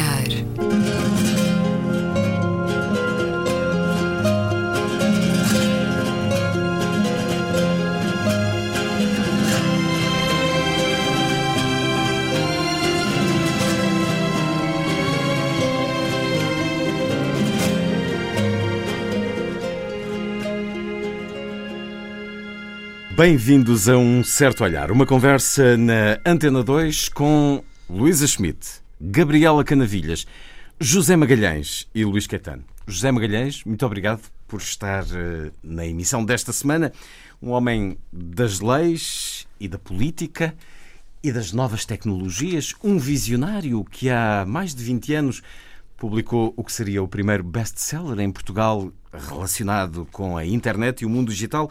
olhar. Bem-vindos a um certo olhar, uma conversa na Antena 2 com Luísa Schmidt, Gabriela Canavilhas, José Magalhães e Luís Caetano. José Magalhães, muito obrigado por estar eh, na emissão desta semana. Um homem das leis e da política e das novas tecnologias, um visionário que há mais de 20 anos publicou o que seria o primeiro best-seller em Portugal relacionado com a internet e o mundo digital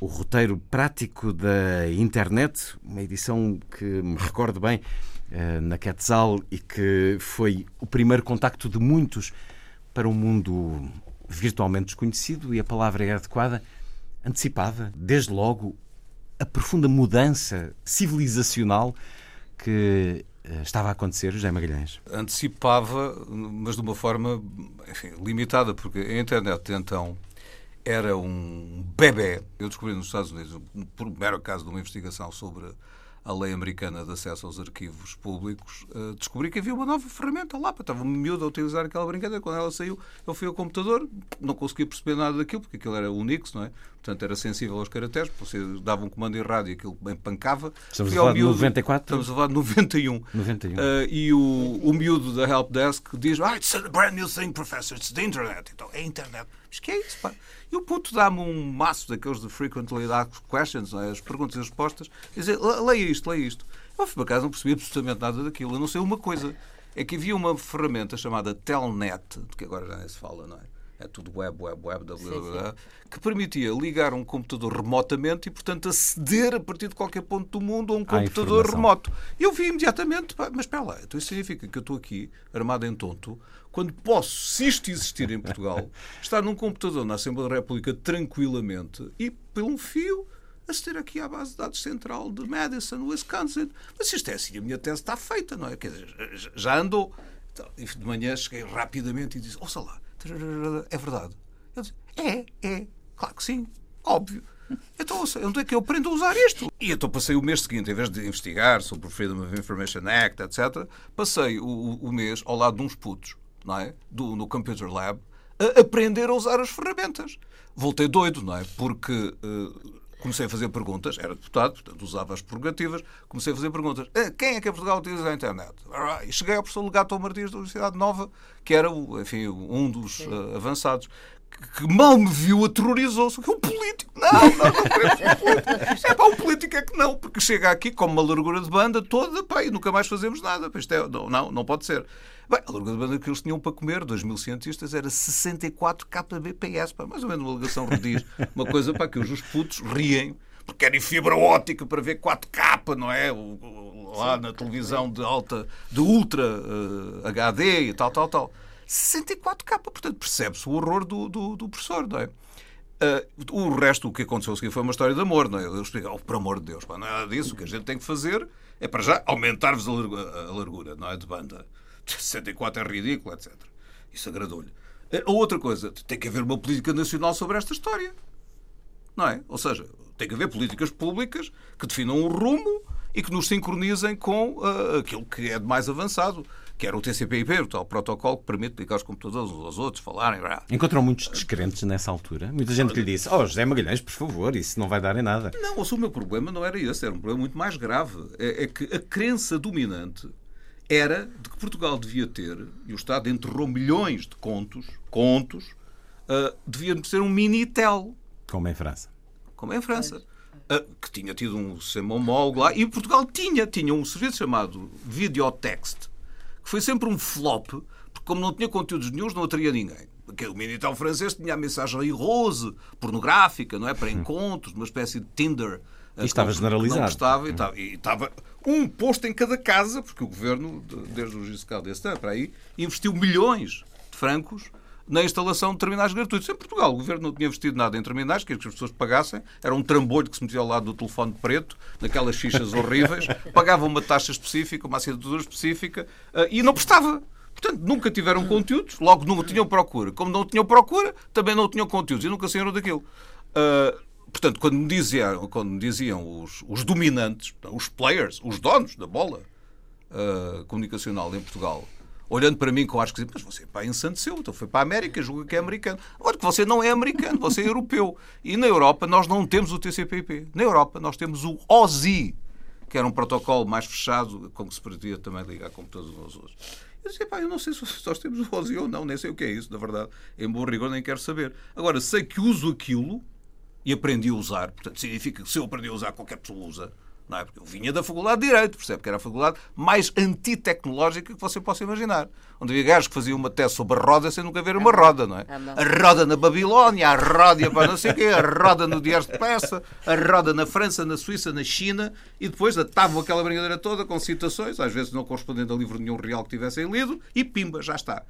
o roteiro prático da internet, uma edição que me recordo bem na Quetzal e que foi o primeiro contacto de muitos para um mundo virtualmente desconhecido e a palavra é adequada, antecipava, desde logo, a profunda mudança civilizacional que eh, estava a acontecer, José Magalhães? Antecipava, mas de uma forma enfim, limitada, porque a internet então era um bebê. Eu descobri nos Estados Unidos, por mero caso de uma investigação sobre a lei americana de acesso aos arquivos públicos, uh, descobri que havia uma nova ferramenta lá. Estava miúdo a utilizar aquela brincadeira. Quando ela saiu, eu fui ao computador, não conseguia perceber nada daquilo, porque aquilo era Unix, não é? Portanto, era sensível aos caracteres. Você dava um comando em rádio e aquilo empancava. Estamos a falar de 94? Estamos a falar de 91. 91. Uh, e o, o miúdo da Help Desk diz ah, it's a brand new thing, professor, it's the internet. Então, é a internet. Mas que é isso, pá? E o puto dá-me um maço daqueles de frequently asked questions, é? as perguntas e respostas, e dizer, leia isto, leia isto. Eu fui para casa, não percebi absolutamente nada daquilo, a não sei uma coisa. É que havia uma ferramenta chamada Telnet, de que agora já nem se fala, não é? É tudo web, web, web, www, que permitia ligar um computador remotamente e, portanto, aceder a partir de qualquer ponto do mundo a um computador remoto. E eu vi imediatamente, mas espera lá, então isso significa que eu estou aqui, armado em tonto, quando posso, se isto existir em Portugal, estar num computador na Assembleia da República tranquilamente e, pelo um fio, aceder aqui à base de dados central de Madison, Wisconsin. Mas isto é assim, a minha tese está feita, não é? Quer dizer, já andou. Então, de manhã cheguei rapidamente e disse: Ouça lá, é verdade. Ele disse: É, é, claro que sim, óbvio. Então, onde é que eu aprendo a usar isto? E então passei o mês seguinte, em vez de investigar sobre o Freedom of Information Act, etc., passei o, o mês ao lado de uns putos não é? Do, no Computer Lab, a aprender a usar as ferramentas. Voltei doido, não é? Porque uh, comecei a fazer perguntas, era deputado, portanto usava as prerrogativas, comecei a fazer perguntas. Eh, quem é que em Portugal utiliza a internet? E cheguei ao professor Legato Martins da Universidade Nova, que era enfim, um dos uh, avançados, que mal me viu aterrorizou-se. O político? Não, não, não queremos um político. É pá, o político é que não, porque chega aqui com uma largura de banda toda pá, e nunca mais fazemos nada. Isto é, não, não, não pode ser. Bem, a largura de banda que eles tinham para comer, 2 mil cientistas, era 64 kbps, pá, mais ou menos uma ligação rediz. Uma coisa para que os putos riem porque querem fibra óptica para ver 4K, não é? Lá na televisão de alta, de ultra uh, HD e tal, tal, tal. 64K, portanto percebe-se o horror do, do, do professor, não é? Uh, o resto, o que aconteceu a foi uma história de amor, não é? Eu explico, oh, por amor de Deus, pá, não é nada disso. O que a gente tem que fazer é, para já, aumentar-vos a, a, largura, não é? De banda. 64 é ridículo, etc. Isso agradou-lhe. A outra coisa, tem que haver uma política nacional sobre esta história. Não é? Ou seja, tem que haver políticas públicas que definam um rumo e que nos sincronizem com uh, aquilo que é de mais avançado que era o TCP/IP, o tal protocolo que permite ligar os computadores uns aos outros, falarem. Encontrou muitos descrentes nessa altura? Muita gente que lhe disse: Oh, José Magalhães, por favor, isso não vai dar em nada. Não, o meu problema não era esse, era um problema muito mais grave. É, é que a crença dominante era de que Portugal devia ter, e o Estado enterrou milhões de contos, contos, uh, devia ser um Minitel. Como em França. Como em França. Uh, que tinha tido um sistema homólogo lá, e Portugal tinha, tinha um serviço chamado Videotext, que foi sempre um flop, porque como não tinha conteúdos nenhums, não atraía ninguém. Porque o Minitel francês tinha a mensagem rose, pornográfica, não é? Para encontros, uma espécie de Tinder. E estava generalizado. Não estava, e estava, e estava um posto em cada casa, porque o governo, desde o Giscard desse para aí, investiu milhões de francos na instalação de terminais gratuitos. Em Portugal, o governo não tinha investido nada em terminais, queria que as pessoas pagassem. Era um trambolho que se metia ao lado do telefone preto, naquelas fichas horríveis, pagava uma taxa específica, uma assinatura específica uh, e não prestava. Portanto, nunca tiveram conteúdos, logo não tinham procura. Como não tinham procura, também não tinham conteúdos e nunca saíram daquilo. Uh, portanto, quando me diziam, quando me diziam os, os dominantes, os players, os donos da bola uh, comunicacional em Portugal, olhando para mim com acho que mas você pá, ensandeceu, então foi para a América, julga que é americano. Agora que você não é americano, você é europeu. E na Europa nós não temos o TCP/IP. Na Europa nós temos o OSI, que era um protocolo mais fechado com que se podia também ligar computadores uns aos outros. Eu disse, pá, eu não sei se nós temos o OSI ou não, nem sei o que é isso, na verdade. Em bom rigor nem quero saber. Agora, sei que uso aquilo e aprendi a usar. Portanto, significa que se eu aprendi a usar, qualquer pessoa usa. Não é? Porque eu vinha da Faculdade de Direito, percebe? Que era a faculdade mais antitecnológica que você possa imaginar. Onde havia gajos que faziam uma tese sobre a roda sem nunca ver uma roda, não é? A roda na Babilónia, a roda para não sei o quê, a roda no Diário de Peça, a roda na França, na Suíça, na China, e depois atavam aquela brincadeira toda com citações, às vezes não correspondendo a livro nenhum real que tivessem lido, e pimba, já está.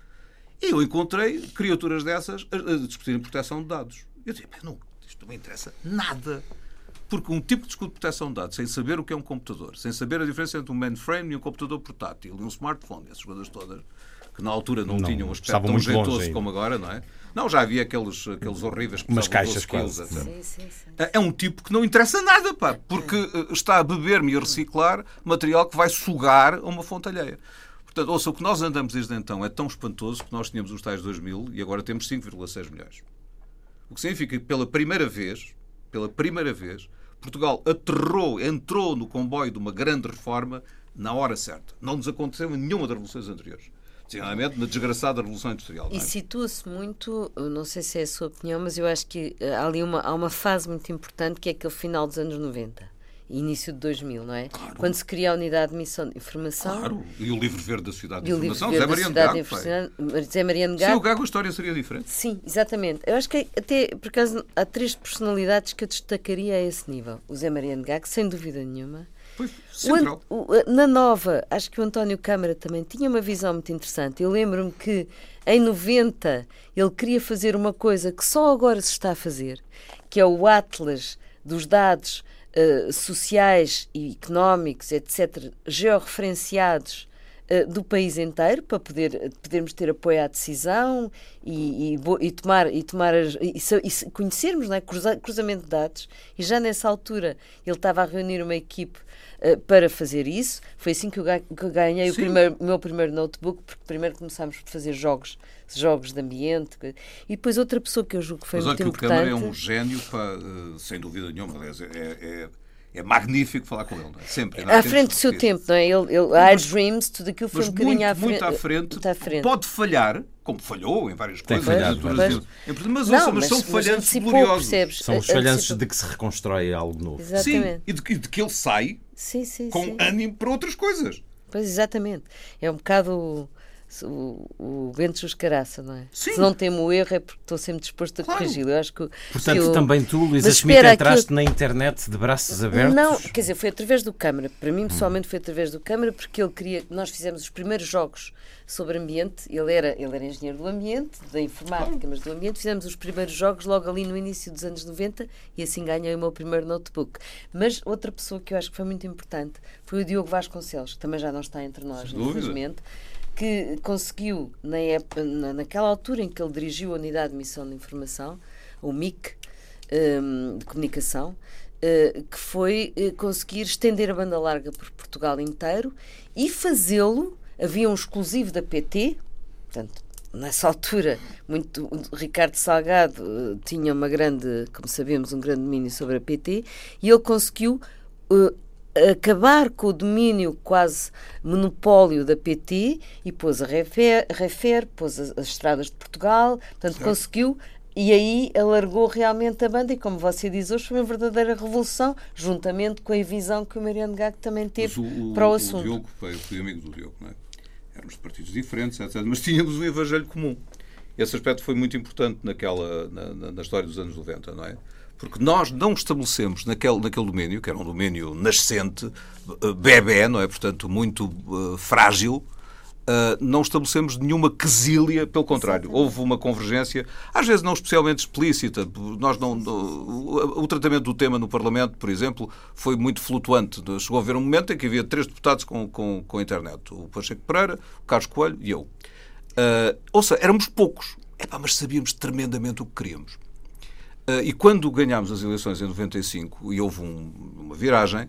E eu encontrei criaturas dessas a discutirem proteção de dados. Eu disse, não, isto não me interessa nada. Porque um tipo de escudo de proteção de dados, sem saber o que é um computador, sem saber a diferença entre um mainframe e um computador portátil e um smartphone, essas coisas todas, que na altura não, não tinham um aspecto tão jeitoso como agora, não é? Não, já havia aqueles, aqueles horríveis que Umas caixas quase. Sim, sim, sim. É um tipo que não interessa nada, pá, porque eh, está a beber-me e a reciclar material que vai sugar a uma fonte alheia. Portanto, ouça, o que nós andamos desde então é tão espantoso que nós tínhamos os tais 2 mil e agora temos 5,6 milhões. O que significa que pela primeira vez, pela primeira vez, Portugal aterrou, entrou no comboio de uma grande reforma na hora certa. Não nos aconteceu em nenhuma das revoluções anteriores. Sinceramente, na desgraçada Revolução Industrial. É? E situa-se muito, não sei se é a sua opinião, mas eu acho que eh, há ali uma, há uma fase muito importante que é aquele final dos anos 90 início de 2000, não é? Claro. Quando se cria a unidade de missão de informação. Claro, e o livro verde da Sociedade de Informação, Zé Mariano Gago. Zé Mariano Gago. Sem o Gago a história seria diferente. Sim, exatamente. Eu acho que até, por acaso, há três personalidades que eu destacaria a esse nível. O Zé Mariano Gago, sem dúvida nenhuma. Pois, o, o, na nova, acho que o António Câmara também tinha uma visão muito interessante. Eu lembro-me que em 90 ele queria fazer uma coisa que só agora se está a fazer, que é o Atlas dos dados uh, sociais e económicos, etc., georreferenciados do país inteiro para poder, podermos ter apoio à decisão e, e, e tomar, e, tomar as, e, e conhecermos não é? Cruza, cruzamento de dados. E já nessa altura ele estava a reunir uma equipe uh, para fazer isso. Foi assim que eu, que eu ganhei o, primeiro, meu primeiro notebook, porque primeiro começámos por fazer jogos jogos de ambiente. E depois outra pessoa que eu julgo que foi Mas muito importante... Mas o Câmara é um gênio, eh, sem dúvida nenhuma. Aliás, é, é, é magnífico falar com ele, não é? Sempre. À frente do seu tempo, não é? Ele, ele, mas, Dreams, tudo aquilo foi um bocadinho muito, à, frente, muito à, frente, à frente. Pode falhar, como falhou em várias Tem coisas. Falhado, mas, mas, não, mas, são falhanços gloriosos. São os falhanços de que se reconstrói algo novo. Exatamente. Sim, e de, de, que ele sai sim, sim, com sim. ânimo para outras coisas. Pois, exatamente. É um bocado o, o vento juscaraça, não é? Sim. Se não temo o erro é porque estou sempre disposto a claro. corrigi-lo. Eu acho que, Portanto, que eu... também tu, Luísa Schmidt, entraste na internet de braços abertos? Não, quer dizer, foi através do Câmara. Para mim, pessoalmente, foi através do Câmara porque ele queria... Nós fizemos os primeiros jogos sobre ambiente. Ele era, ele era engenheiro do ambiente, da informática, mas do ambiente. Fizemos os primeiros jogos logo ali no início dos anos 90 e assim ganhei o meu primeiro notebook. Mas outra pessoa que eu acho que foi muito importante foi o Diogo Vasconcelos, que também já não está entre nós, infelizmente que conseguiu, na época, naquela altura em que ele dirigiu a Unidade de Missão de Informação, o MIC, um, de Comunicação, uh, que foi uh, conseguir estender a banda larga por Portugal inteiro e fazê-lo. Havia um exclusivo da PT, portanto, nessa altura, muito, Ricardo Salgado uh, tinha uma grande, como sabemos, um grande domínio sobre a PT, e ele conseguiu acabar com o domínio quase monopólio da PT e pôs a Refer, Refer pôs as, as estradas de Portugal, portanto certo. conseguiu e aí alargou realmente a banda e como você diz hoje foi uma verdadeira revolução juntamente com a visão que o Mariano Gago também teve o, para o, o assunto. O Diogo, foi, fui amigo do Diogo, não é? Éramos de partidos diferentes, etc. Mas tínhamos um evangelho comum. Esse aspecto foi muito importante naquela, na, na, na história dos anos 90, não é? Porque nós não estabelecemos naquele, naquele domínio, que era um domínio nascente, eh, bebê, não é? Portanto, muito uh, frágil, Uh, não estabelecemos nenhuma quesília, pelo contrário, houve uma convergência, às vezes não especialmente explícita. Nós não, o, o, tratamento do tema no Parlamento, por exemplo, foi muito flutuante. Chegou a haver um momento em que havia três deputados com, com, com a internet: o Pacheco Pereira, o Carlos Coelho e eu. Uh, ou seja, éramos poucos, Epá, mas sabíamos tremendamente o que queríamos. Uh, e quando ganhámos as eleições em 95 e houve um, uma viragem,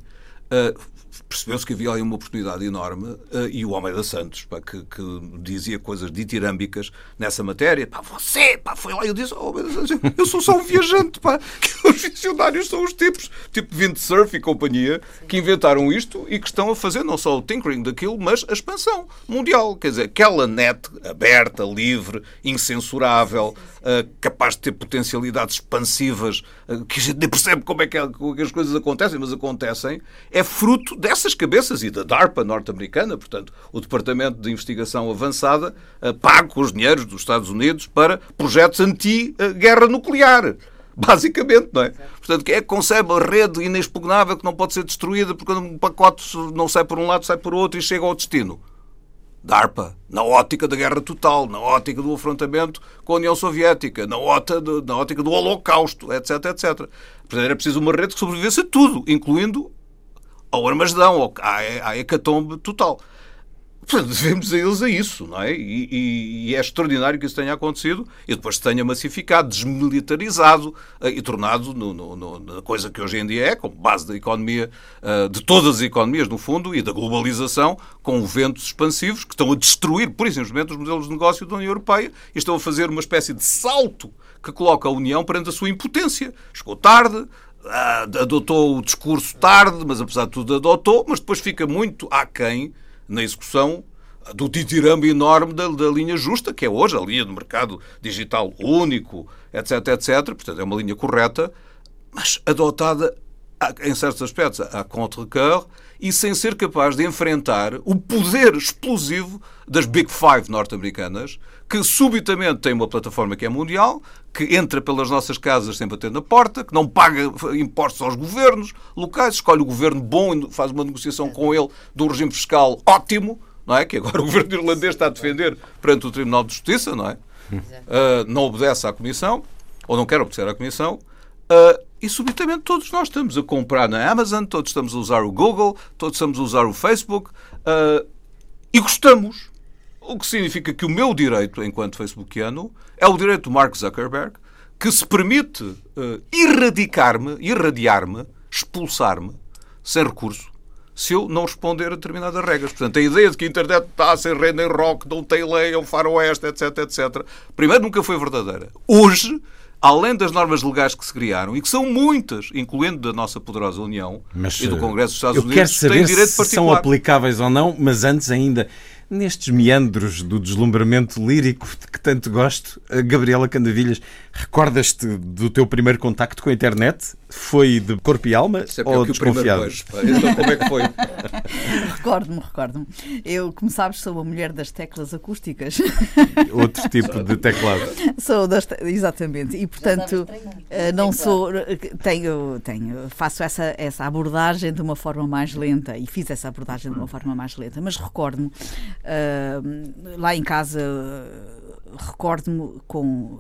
percebeu-se que havia ali uma oportunidade enorme uh, e o Almeida Santos, pá, que, que, dizia coisas ditirâmbicas nessa matéria, pá, você, pá, foi lá eu disse, oh, Santos, eu sou só um viajante, pá, que os visionários são os tipos, tipo Windsurf e companhia, que inventaram isto e que estão a fazer não só o tinkering daquilo, mas a expansão mundial, quer dizer, aquela net aberta, livre, incensurável, uh, capaz de ter potencialidades expansivas, uh, que a gente nem percebe como é que, como é que as coisas acontecem, mas acontecem, é fruto dessas cabeças e da DARPA norte-americana, portanto, o Departamento de Investigação Avançada, uh, pago com os dinheiros dos Estados Unidos para projetos anti-guerra nuclear basicamente, não é? Portanto, é que concebe a rede inexpugnável que não pode ser destruída porque um pacote não sai por um lado, sai por outro e chega ao destino. DARPA, na ótica da guerra total, na ótica do afrontamento com a União Soviética, na, ótica do, na ótica do Holocausto, etc, etc. Portanto, era preciso uma rede que sobrevivesse a tudo, incluindo ao Armagedão, à, à hecatombe total. Portanto, devemos a eles a isso, não é? E, e, e, é extraordinário que isso tenha acontecido e depois se tenha massificado, desmilitarizado uh, e tornado no, no, no, na coisa que hoje em dia é, como base da economia, uh, de todas as economias, no fundo, e da globalização, com ventos expansivos que estão a destruir, por exemplo, os modelos de negócio da União Europeia e estão a fazer uma espécie de salto que coloca a União perante a sua impotência. Chegou tarde, adotou o discurso tarde, mas apesar de tudo adotou, mas depois fica muito aquém na execução do ditirame enorme da, da, linha justa, que é hoje a linha do mercado digital único, etc, etc. Portanto, é uma linha correta, mas adotada em certos aspectos a contre-cœur e sem ser capaz de enfrentar o poder explosivo das Big Five norte-americanas, que subitamente têm uma plataforma que é mundial, que entra pelas nossas casas sem bater na porta, que não paga impostos aos governos locais, escolhe o governo bom e faz uma negociação com ele de um regime fiscal ótimo, não é? Que agora o governo irlandês está a defender perante o Tribunal de Justiça, não é? Uh, não obedece à Comissão, ou não quer obedecer à Comissão, uh, e subitamente todos nós estamos a comprar na Amazon, todos estamos a usar o Google, todos estamos a usar o Facebook, uh, e gostamos. O que significa que o meu direito, enquanto facebookiano, é o direito do Mark Zuckerberg, que se permite uh, erradicar-me, irradiar-me, expulsar-me, sem recurso, se eu não responder a determinadas regras. Portanto, a ideia de que a internet está sem rede em rock, não tem lei, é o faroeste, etc, etc, primeiro nunca foi verdadeira. Hoje, além das normas legais que se criaram, e que são muitas, incluindo da nossa poderosa União mas, e do Congresso dos Estados eu Unidos, quero saber têm direito se particular. são aplicáveis ou não, mas antes ainda nestes meandros do deslumbramento lírico de que tanto gosto, Gabriela Candavilhas, recordas-te do teu primeiro contacto com a internet? Foi de corpo e alma é ou desconfiado? Então como é que foi? recordo-me, recordo-me. Eu, como sabes, sou a mulher das teclas acústicas. Outro tipo de teclado. Sou das te... exatamente. E portanto, eh, não sou tenho, tenho faço essa essa abordagem de uma forma mais lenta e fiz essa abordagem de uma forma mais lenta, mas recordo-me uh, lá em casa recordo-me com,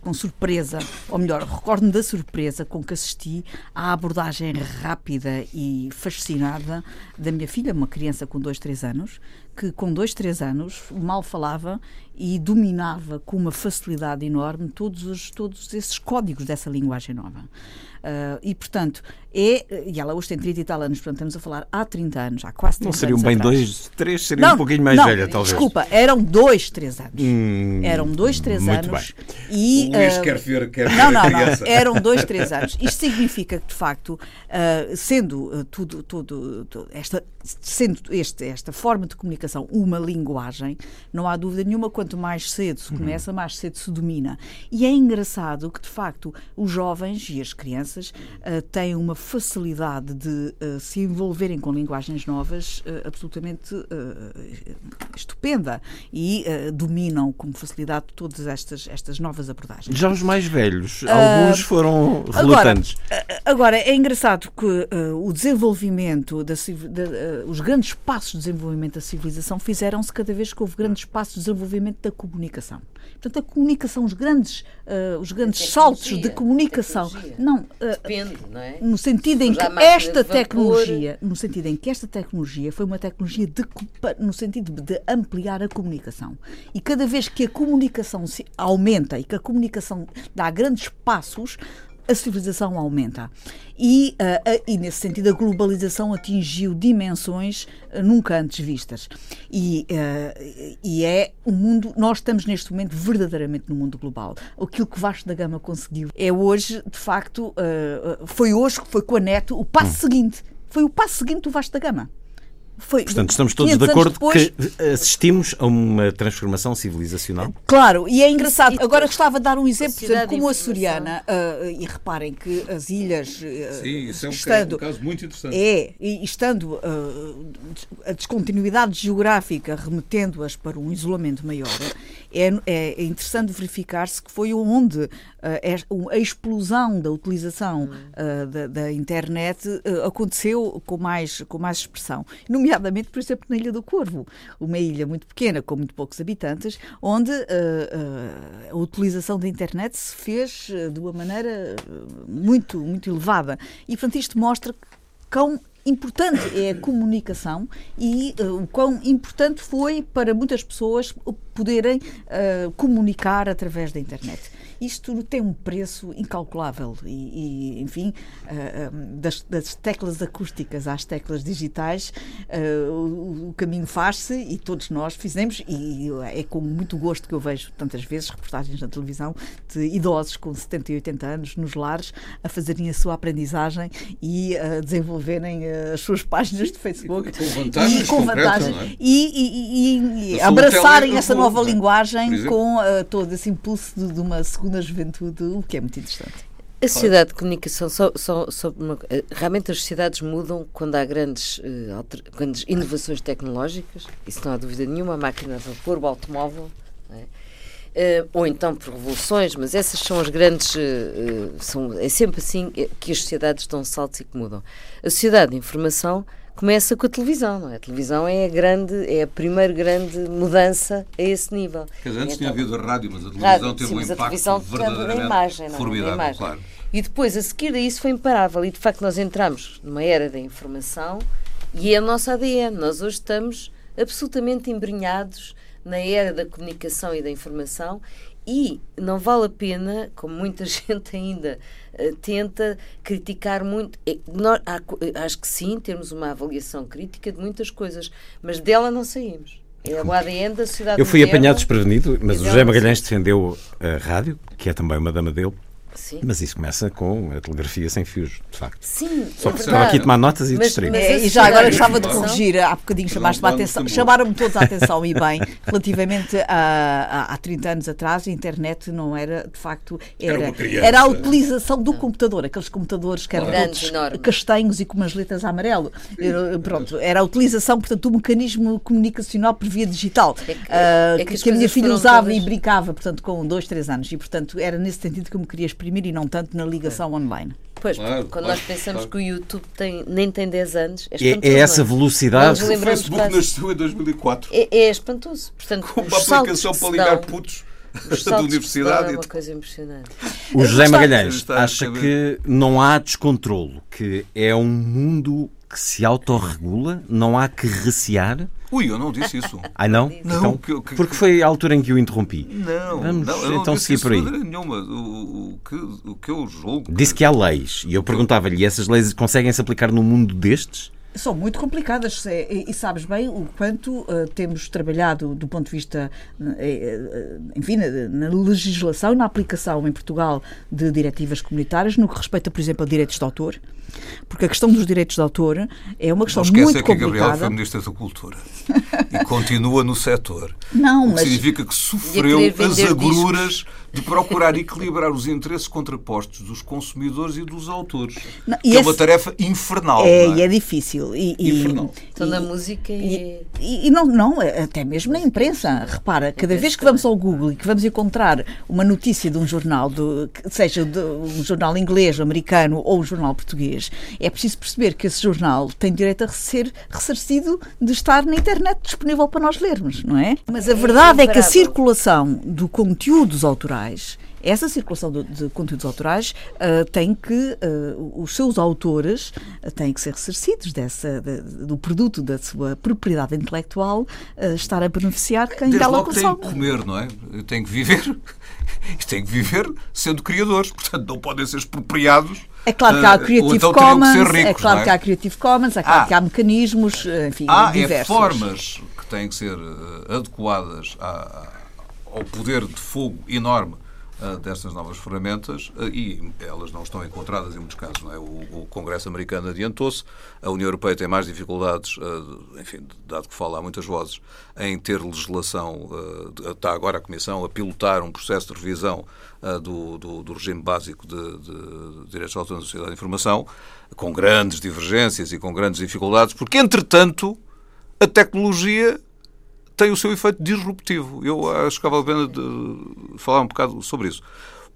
com surpresa, ou melhor, recordo-me da surpresa com que assisti à abordagem rápida e fascinada da minha filha, uma criança com 2, 3 anos, que com 2, 3 anos mal falava e dominava com uma facilidade enorme todos, os, todos esses códigos dessa linguagem nova. Uh, e, portanto, é. E ela hoje tem 30 e tal anos, portanto, estamos a falar há 30 anos, há quase 30 Não seriam anos bem atrás. dois, três, seriam não, um pouquinho mais não, velha, talvez. Desculpa, eram dois, três anos. Hum, eram dois, três muito anos. Bem. E, o Luís uh, quer ver, quer ver não, não, não, eram dois, três anos. Isto significa que, de facto, uh, sendo uh, tudo, tudo, tudo, esta, sendo este, esta forma de comunicação uma linguagem, não há dúvida nenhuma, quanto mais cedo Uhum. se começa, mais cedo se domina. E é engraçado que, de facto, os jovens e as crianças uh, têm uma facilidade de uh, se envolverem com linguagens novas uh, absolutamente estupenda e dominam com facilidade todas estas, estas novas abordagens. Já os mais velhos, alguns foram relutantes. Agora, agora é engraçado que o desenvolvimento, da, os grandes passos de desenvolvimento da civilização fizeram-se cada vez que houve grandes passos de desenvolvimento da comunicação. Portanto, a comunicação, os grandes, uh, os grandes saltos de comunicação. Não, uh, Depende, não é? No sentido em que esta tecnologia, no sentido em que esta tecnologia foi uma tecnologia de, no sentido de ampliar a comunicação. E cada vez que a comunicação se aumenta e que a comunicação dá grandes passos, a civilização aumenta. E, uh, e, nesse sentido, a globalização atingiu dimensões uh, nunca antes vistas. E, uh, e é o um mundo, nós estamos neste momento verdadeiramente no mundo global. Aquilo que Vasco da Gama conseguiu é hoje, de facto, foi hoje, foi com a NET, o passo hum. seguinte. Foi o passo seguinte do Vasco da Gama. Foi, Portanto, estamos todos de acordo depois... que assistimos a uma transformação civilizacional? Claro, e é engraçado. Agora gostava de dar um exemplo, por exemplo, como a Soriana, uh, e reparem que as ilhas. Uh, Sim, isso é um, estando, um caso muito interessante. É, e estando uh, a descontinuidade geográfica remetendo-as para um isolamento maior, é, é interessante verificar-se que foi onde uh, a explosão da utilização uh, da, da, internet uh, aconteceu com mais, com mais expressão. Nomeadamente, por exemplo, na Ilha do Corvo, uma ilha muito pequena, com muito poucos habitantes, onde a utilização da internet se fez de uma maneira muito, muito elevada. E, portanto, isto mostra quão importante é a comunicação e uh, o quão importante foi para muitas pessoas poderem uh, comunicar através da internet isto tem um preço incalculável e, e enfim, uh, das, das, teclas acústicas às teclas digitais, uh, o, o, caminho faz-se e todos nós fizemos e é com muito gosto que eu vejo tantas vezes reportagens na televisão de idosos com 70 e 80 anos nos lares a fazerem a sua aprendizagem e a desenvolverem as suas páginas de Facebook. E com vantagens, e, com vantagens, é? e, e, e abraçarem essa nova linguagem com uh, todo esse impulso de, de uma segunda na juventude, o que é muito interessante. A sociedade de comunicação, só, só, só eh, realmente as sociedades mudam quando há grandes, alter, grandes inovações tecnológicas, isso não há dúvida nenhuma, a máquina a vapor, o automóvel, é? uh, ou então por revoluções, mas essas são as grandes, são, é sempre assim que as sociedades dão saltos e que mudam. A sociedade de informação começa com a televisão, não é? A televisão é a grande, é a primeira grande mudança a esse nível. Quer dizer, antes então, tinha havido a rádio, mas a televisão rádio, teve um impacto verdadeiramente imagem, não, é? formidável, imagem. claro. E depois, a seguir a isso, foi imparável. E, de facto, nós entramos numa era da informação e é a nossa ADN. Nós hoje estamos absolutamente embrenhados na era da comunicação e da informação e não vale a pena, como muita gente ainda uh, tenta criticar muito. É, nós, há, acho que sim, temos uma avaliação crítica de muitas coisas, mas dela não saímos. É o ADN da sociedade Eu fui moderna, apanhado desprevenido, mas o José Magalhães defendeu a rádio, que é também uma dama dele, Sim. Mas isso começa com a telegrafia sem fios, de facto. Sim, Só é estava aqui a tomar notas e distraí é, E já agora gostava de corrigir, há bocadinho chamaste-me a atenção, chamaram-me todos a atenção e bem, relativamente a, a, há 30 anos atrás, a internet não era, de facto, era, era, era a utilização do computador, aqueles computadores que eram Grandes, castanhos e com umas letras amarelo. Pronto, era a utilização, portanto, do mecanismo comunicacional por via digital, é que, uh, é que, que a minha filha usava todas... e brincava, portanto, com dois, três anos. E, portanto, era nesse sentido que eu me queria explicar exprimir e não tanto na ligação é. online. Pois, claro, quando claro, nós pensamos claro. que o YouTube tem, nem tem 10 anos, é, é, é essa velocidade. O Facebook nasceu em 2004. É, é espantoso. Portanto, Com uma aplicação para ligar dão, putos da universidade. É uma coisa impressionante. O José Magalhães acha que não há descontrolo, que é um mundo que se autorregula, não há que recear. Ui, eu não disse isso. Ah, não? Não. Então, que, que, porque foi a altura em que o interrompi. Não, Vamos não, eu então seguir por aí. Nenhuma. O, o, que, o que eu julgo. Disse que há leis. E eu perguntava-lhe: essas leis conseguem se aplicar no mundo destes? São muito complicadas e, e sabes bem o quanto uh, temos trabalhado do ponto de vista, uh, enfim, na, na legislação e na aplicação em Portugal de diretivas comunitárias no que respeita, por exemplo, a direitos de autor Porque a questão dos direitos de autor é uma questão Não esquece muito é que a Gabriela complicada. foi Ministra da Cultura e continua no setor. Não, mas- significa que sofreu as agruras de procurar equilibrar os interesses contrapostos dos consumidores e dos autores. Não, que e é uma esse- tarefa infernal. É, não e é difícil. E, e- Infernal. Então, e- na música E, e... e- e não, não, até mesmo na imprensa. Repara, cada vez que vamos ao Google e que vamos encontrar uma notícia de um jornal, do, seja de um jornal inglês, americano ou um jornal português, é preciso perceber que esse jornal tem direito a ser ressarcido de estar na internet disponível para nós lermos, não é? Mas a verdade é que a circulação do conteúdos autorais essa circulação de, conteúdos autorais ah, tem que, ah, os seus autores ah, têm que ser ressarcidos dessa, de- do produto da sua propriedade intelectual estar a beneficiar quem Desde dela logo têm consome. que comer, não é? Têm que viver. E têm que viver sendo criadores. Portanto, não podem ser expropriados. É claro que há ah, o Creative então Commons, ricos, é claro não que há Creative Commons, é claro Ah. que há mecanismos, ah, enfim, Há é diversos. formas que têm que ser eh, adequadas à- ao poder de fogo enorme eh, destas novas ferramentas eh, e elas não estão encontradas em muitos casos. É? o, o Congresso americano adiantou-se, a União Europeia tem mais dificuldades, eh, enfim, dado que fala há muitas vozes, em ter legislação. eh, está agora a Comissão a pilotar um processo de revisão eh, do, do- do regime básico de, de direitos autor na sociedade de informação, com grandes divergências e com grandes dificuldades, porque, entretanto, a tecnologia tem o seu efeito disruptivo. Eu acho que vale a pena de falar um bocado sobre isso.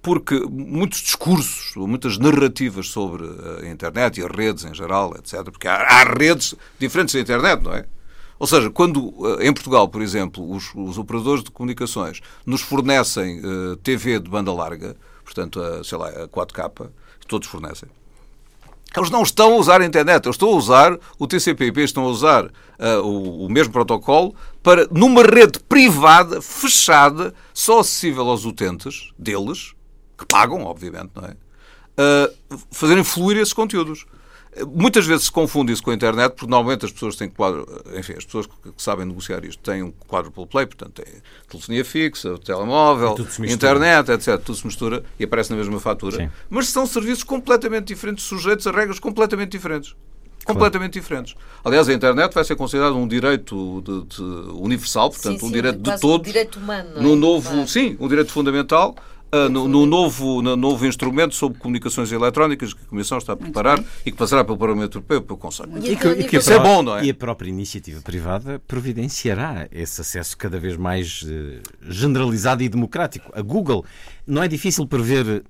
Porque muitos discursos, muitas narrativas sobre a internet e as redes em geral, etc., porque há, redes diferentes da internet, não é? Ou seja, quando eh, em Portugal, por exemplo, os, os operadores de comunicações nos fornecem eh, TV de banda larga, portanto, a, sei lá, a 4K, todos fornecem, eles não estão a usar a internet, eles estão a usar o TCP/IP, estão a usar ah, o, o mesmo protocolo para, numa rede privada, fechada, só acessível aos utentes deles, que pagam, obviamente, não é? Ah, fazerem fluir esses conteúdos. Muitas vezes se confunde isso com a internet, porque normalmente as pessoas têm quadro, enfim, as pessoas que que sabem negociar isto têm um quadruple play, portanto, tem telefonia fixa, telemóvel, mistura. internet, etc. Tudo se mistura e aparece na mesma fatura. Sim. Mas são serviços completamente diferentes, sujeitos a regras completamente diferentes. Completamente diferentes. Aliás, a internet vai ser considerada um direito de- de universal, portanto, Sim, um sim, direito de todos. um direito humano, não é? No novo, Claro. sim, um direito fundamental. Ah, no, no novo, no novo instrumento sobre comunicações eletrónicas que a Comissão está a preparar e que passará pelo Parlamento Europeu e pelo Conselho. E E que, e Isso é bom, não é? E a própria iniciativa privada providenciará esse acesso cada vez mais eh, generalizado e democrático. A Google, não é difícil prever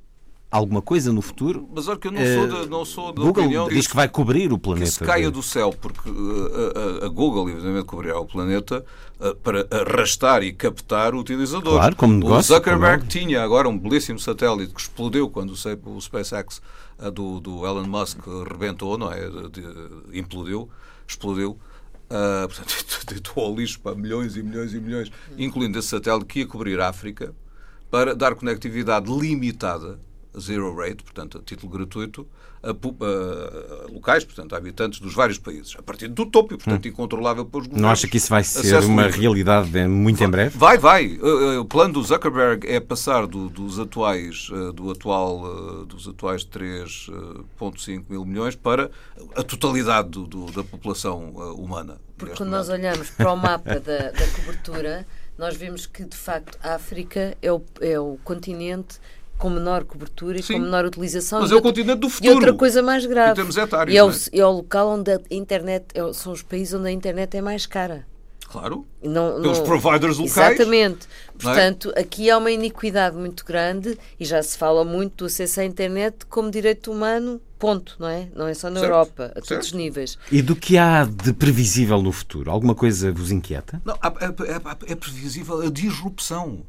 alguma coisa no futuro? Mas olha que eu não Eh, sou da, não sou da Google opinião diz isso- que vai cobrir o que planeta. se caia de- do céu, porque a, a- a Google, evidentemente, cobrirá o planeta para arrastar e captar o utilizador. Claro, como negócio, O Zuckerberg como tinha agora um belíssimo satélite que explodeu quando o, SpaceX do, do Elon Musk rebentou, não é? De- de- implodiu, explodiu. Uh, portanto, deitou ao lixo para milhões e milhões e milhões, incluindo esse satélite que ia cobrir a África, para dar conectividade limitada, zero rate, portanto, a título gratuito, a, a- a locais, portanto, a habitantes dos vários países, a partir do topo e, portanto, incontrolável pelos governos. Não acha que isso vai ser uma livre. realidade muito em breve? Vai, vai. O plano do Zuckerberg é passar do- dos atuais, uh, do atual, uh, dos atuais 3,5 mil milhões para a totalidade do- do- da população humana. Porque quando nós olhamos para o mapa da, da cobertura, nós vemos que, de facto, a África é o, é o continente com menor cobertura e Sim. com menor utilização. Mas e é o outra- continente do E futuro. outra coisa mais grave. Em termos etários, e é o, é? é o local onde a internet, é são os países onde a internet é mais cara. Claro. E Não, Pelos não- providers locais. Exatamente. É? Portanto, aqui há uma iniquidade muito grande e já se fala muito do acesso à internet como direito humano, ponto, não é? Não é só na Certo, Europa, a todos certo. os níveis. E do que há de previsível no futuro? Alguma coisa vos inquieta? Não, é, é- é previsível a disrupção.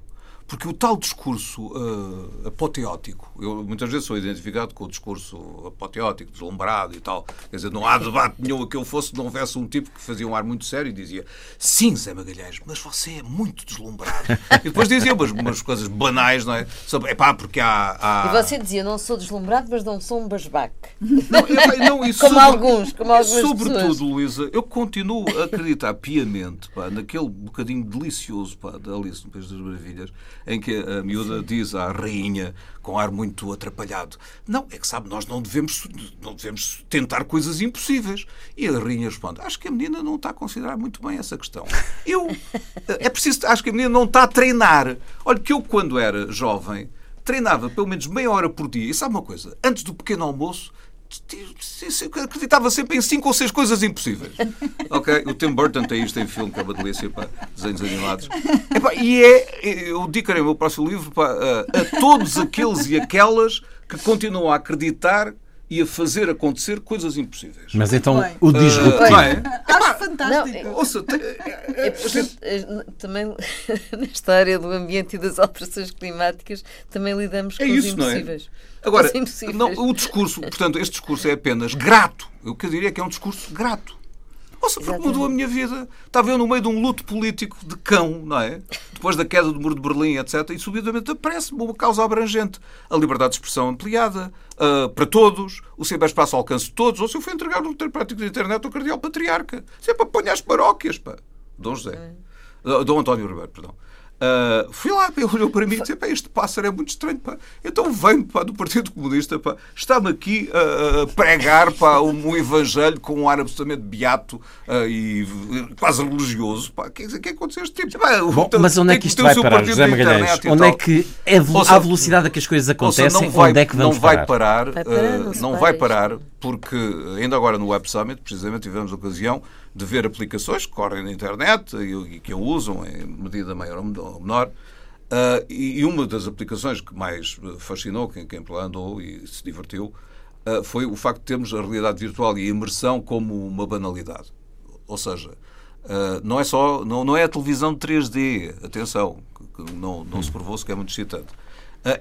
Porque o tal discurso ah, apoteótico, eu muitas vezes sou identificado com o discurso apoteótico, deslumbrado e tal. Quer dizer, não há debate nenhum a que eu fosse se não houvesse um tipo que fazia um ar muito sério e dizia: Sim, Zé Magalhães, mas você é muito deslumbrado. e depois dizia umas, umas coisas banais, não é? Sobre, epá, porque há. há... E você dizia, não sou deslumbrado, mas não sou um basbaque. Não, epá, não, e Como alguns, como algumas Sobretudo, pessoas. Luísa, eu continuo a acreditar piamente pá, naquele bocadinho delicioso pá, da Alice no País das Maravilhas, em que a miúda diz à rainha, com ar muito atrapalhado, não, é que sabe, nós não devemos, não devemos tentar coisas impossíveis. E a rainha responde, acho que a menina não está a considerar muito bem essa questão. Eu, é preciso, acho que a menina não está a treinar. Olha, que eu quando era jovem, treinava pelo menos meia hora por dia. E sabe uma coisa? Antes do pequeno almoço, acreditava sempre em cinco ou seis coisas impossíveis. Ok? O Tim Burton tem isto em filme, que é uma delícia para desenhos animados. e é, eu dedicarei o meu próximo livro para, a, a todos aqueles e aquelas que continuam a acreditar e a fazer acontecer coisas impossíveis. Mas então Bem. o disruptivo. Uh, é? Acho fantástico. Não, é, ouça, tem, é, é, também na história do ambiente e das alterações climáticas também lidamos com é isso, os impossíveis. Agora, não, o discurso, portanto, este discurso é apenas grato. Eu que diria que é um discurso grato. Nossa, porque mudou a minha vida. Estava eu no meio de um luto político de cão, não é? Depois da queda do muro de Berlim, etc. E subitamente aparece-me uma causa abrangente. A liberdade de expressão ampliada uh, para todos, o ciberespaço ao alcance de todos. Ou se eu fui entregar no prático da internet ao Cardeal Patriarca. Para apanhar as paróquias, pá. Dom José. Uh, Dom António Ribeiro, perdão. Uh, fui lá, ele olhou para mim e disse: Este pássaro é muito estranho. Pá. Então vem pá, do Partido Comunista, está-me aqui a, a pregar pá, um, um, evangelho com um ar absolutamente beato uh, e quase religioso. O que, que, que aconteceu este tipo? Pá, Bom, mas onde é que isto vai parar, José Magalhães? Onde é que é a velocidade a que as coisas acontecem? Não vai, onde é que vamos não vai parar? parar, vai parar uh, não vai parar, porque ainda agora no Web Summit, precisamente, tivemos a ocasião de ver aplicações que correm na internet e que a usam em medida maior ou menor. Uh, e, uma das aplicações que mais fascinou quem, quem lá andou e se divertiu uh, foi o facto de termos a realidade virtual e a imersão como uma banalidade. Ou seja, uh, não é só não, não é a televisão de 3D, atenção, que, não, não se provou que é muito excitante.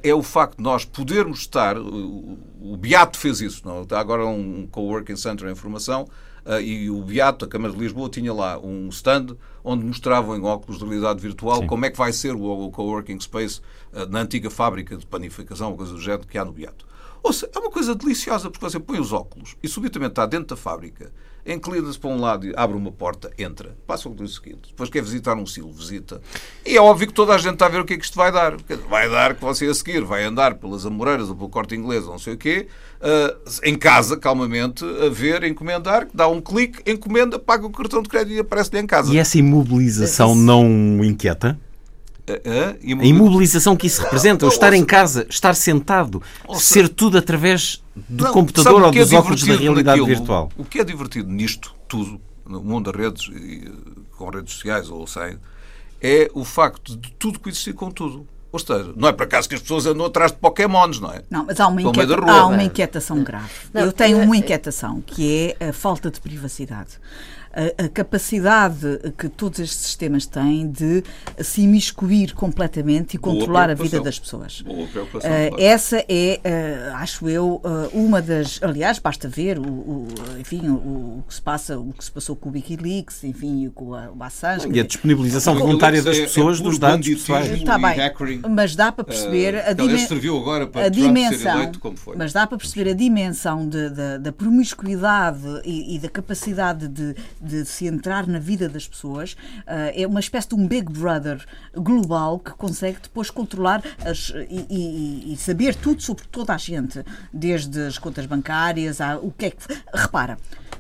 É o facto de nós podermos estar, o, Beato fez isso, não? está agora um coworking center em formação, uh, e o Beato, a Câmara de Lisboa, tinha lá um stand onde mostravam em óculos de realidade virtual Sim. como é que vai ser o, coworking space uh, na antiga fábrica de panificação, uma coisa do género, que há no Beato. Ouça, é uma coisa deliciosa, porque você põe os óculos e subitamente está dentro da fábrica inclina-se para um lado, abre uma porta, entra, passa o seguinte, depois quer visitar um silo, visita. E é óbvio que toda a gente está a ver o que é que isto vai dar. Vai dar que você a seguir vai andar pelas Amoreiras ou pelo corte inglês, ou não sei o quê, uh, em casa, calmamente, a ver, a encomendar, dá um clique, encomenda, paga o cartão de crédito e aparece-lhe em casa. E essa imobilização não inquieta? A, imobilização que isso representa, o estar em casa, estar sentado, ser tudo através do não, computador ou é dos é óculos da realidade naquilo, virtual. O que é divertido nisto tudo, no mundo das redes, com redes sociais ou sem, é o facto de tudo coexistir com tudo. Ou seja, não é por acaso que as pessoas andam atrás de pokémons, não é? Não, mas há uma, inquieta, rua, há uma inquietação grave. Não, Eu tenho uma inquietação, que é a falta de privacidade a, a, capacidade que todos estes sistemas têm de se imiscuir completamente e controlar a vida das pessoas. Boa uh, essa é, uh, acho eu, uh, uma das. Aliás, basta ver o, o enfim, o, o, que se passa, o que se passou com o WikiLeaks, enfim, com a, o Assange. E a disponibilização voluntária das pessoas é, é dos dados pessoais. Está bem, mas dá para perceber a, a dimensão. Eleito, mas dá para perceber a dimensão de, de, da promiscuidade e, e da capacidade de de se entrar na vida das pessoas, uh, é uma espécie de um Big Brother global que consegue depois controlar as, e, e, e, saber tudo sobre toda a gente, desde as contas bancárias a o que é que. Repara,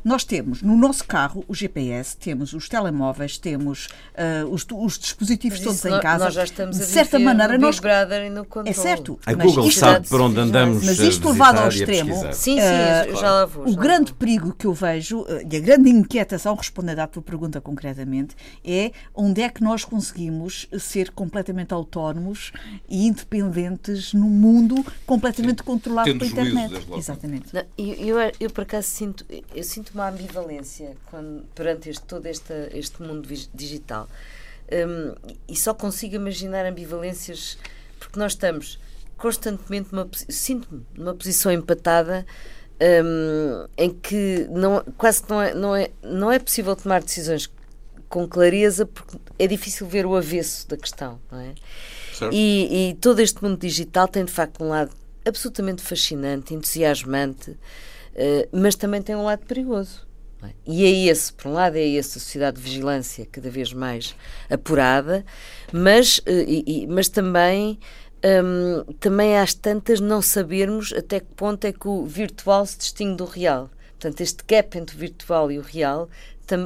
nós temos no nosso carro o GPS, temos os telemóveis, temos uh, os, os, dispositivos todos em casa. Nós já estamos de certa maneira, nós, Brother e no controle. É certo. A Google isto, sabe por onde andamos. Mas isto levado ao extremo. Sim, sim, uh, já lá vou. Já o grande vou. perigo que eu vejo uh, e a grande inquietação, respondendo à tua pergunta concretamente, é onde é que nós conseguimos ser completamente autónomos e independentes num mundo completamente sim. controlado pela internet. Exatamente. Não, eu, eu, eu, por acaso sinto, eu sinto uma ambivalência quando, perante este, todo este, este mundo digital. Um, e só consigo imaginar ambivalências porque nós estamos constantemente numa, sinto-me numa posição empatada um, em que não, quase que não é, não, é, não é possível tomar decisões com clareza porque é difícil ver o avesso da questão, não é? E, e, todo este mundo digital tem de facto um lado absolutamente fascinante, entusiasmante, uh, mas também tem um lado perigoso. É? E é esse, por um lado, é essa sociedade de vigilância cada vez mais apurada, mas, e, e, mas também. Hum, também às tantas não sabermos até que ponto é que o virtual se distingue do real. Portanto, este gap entre o virtual e o real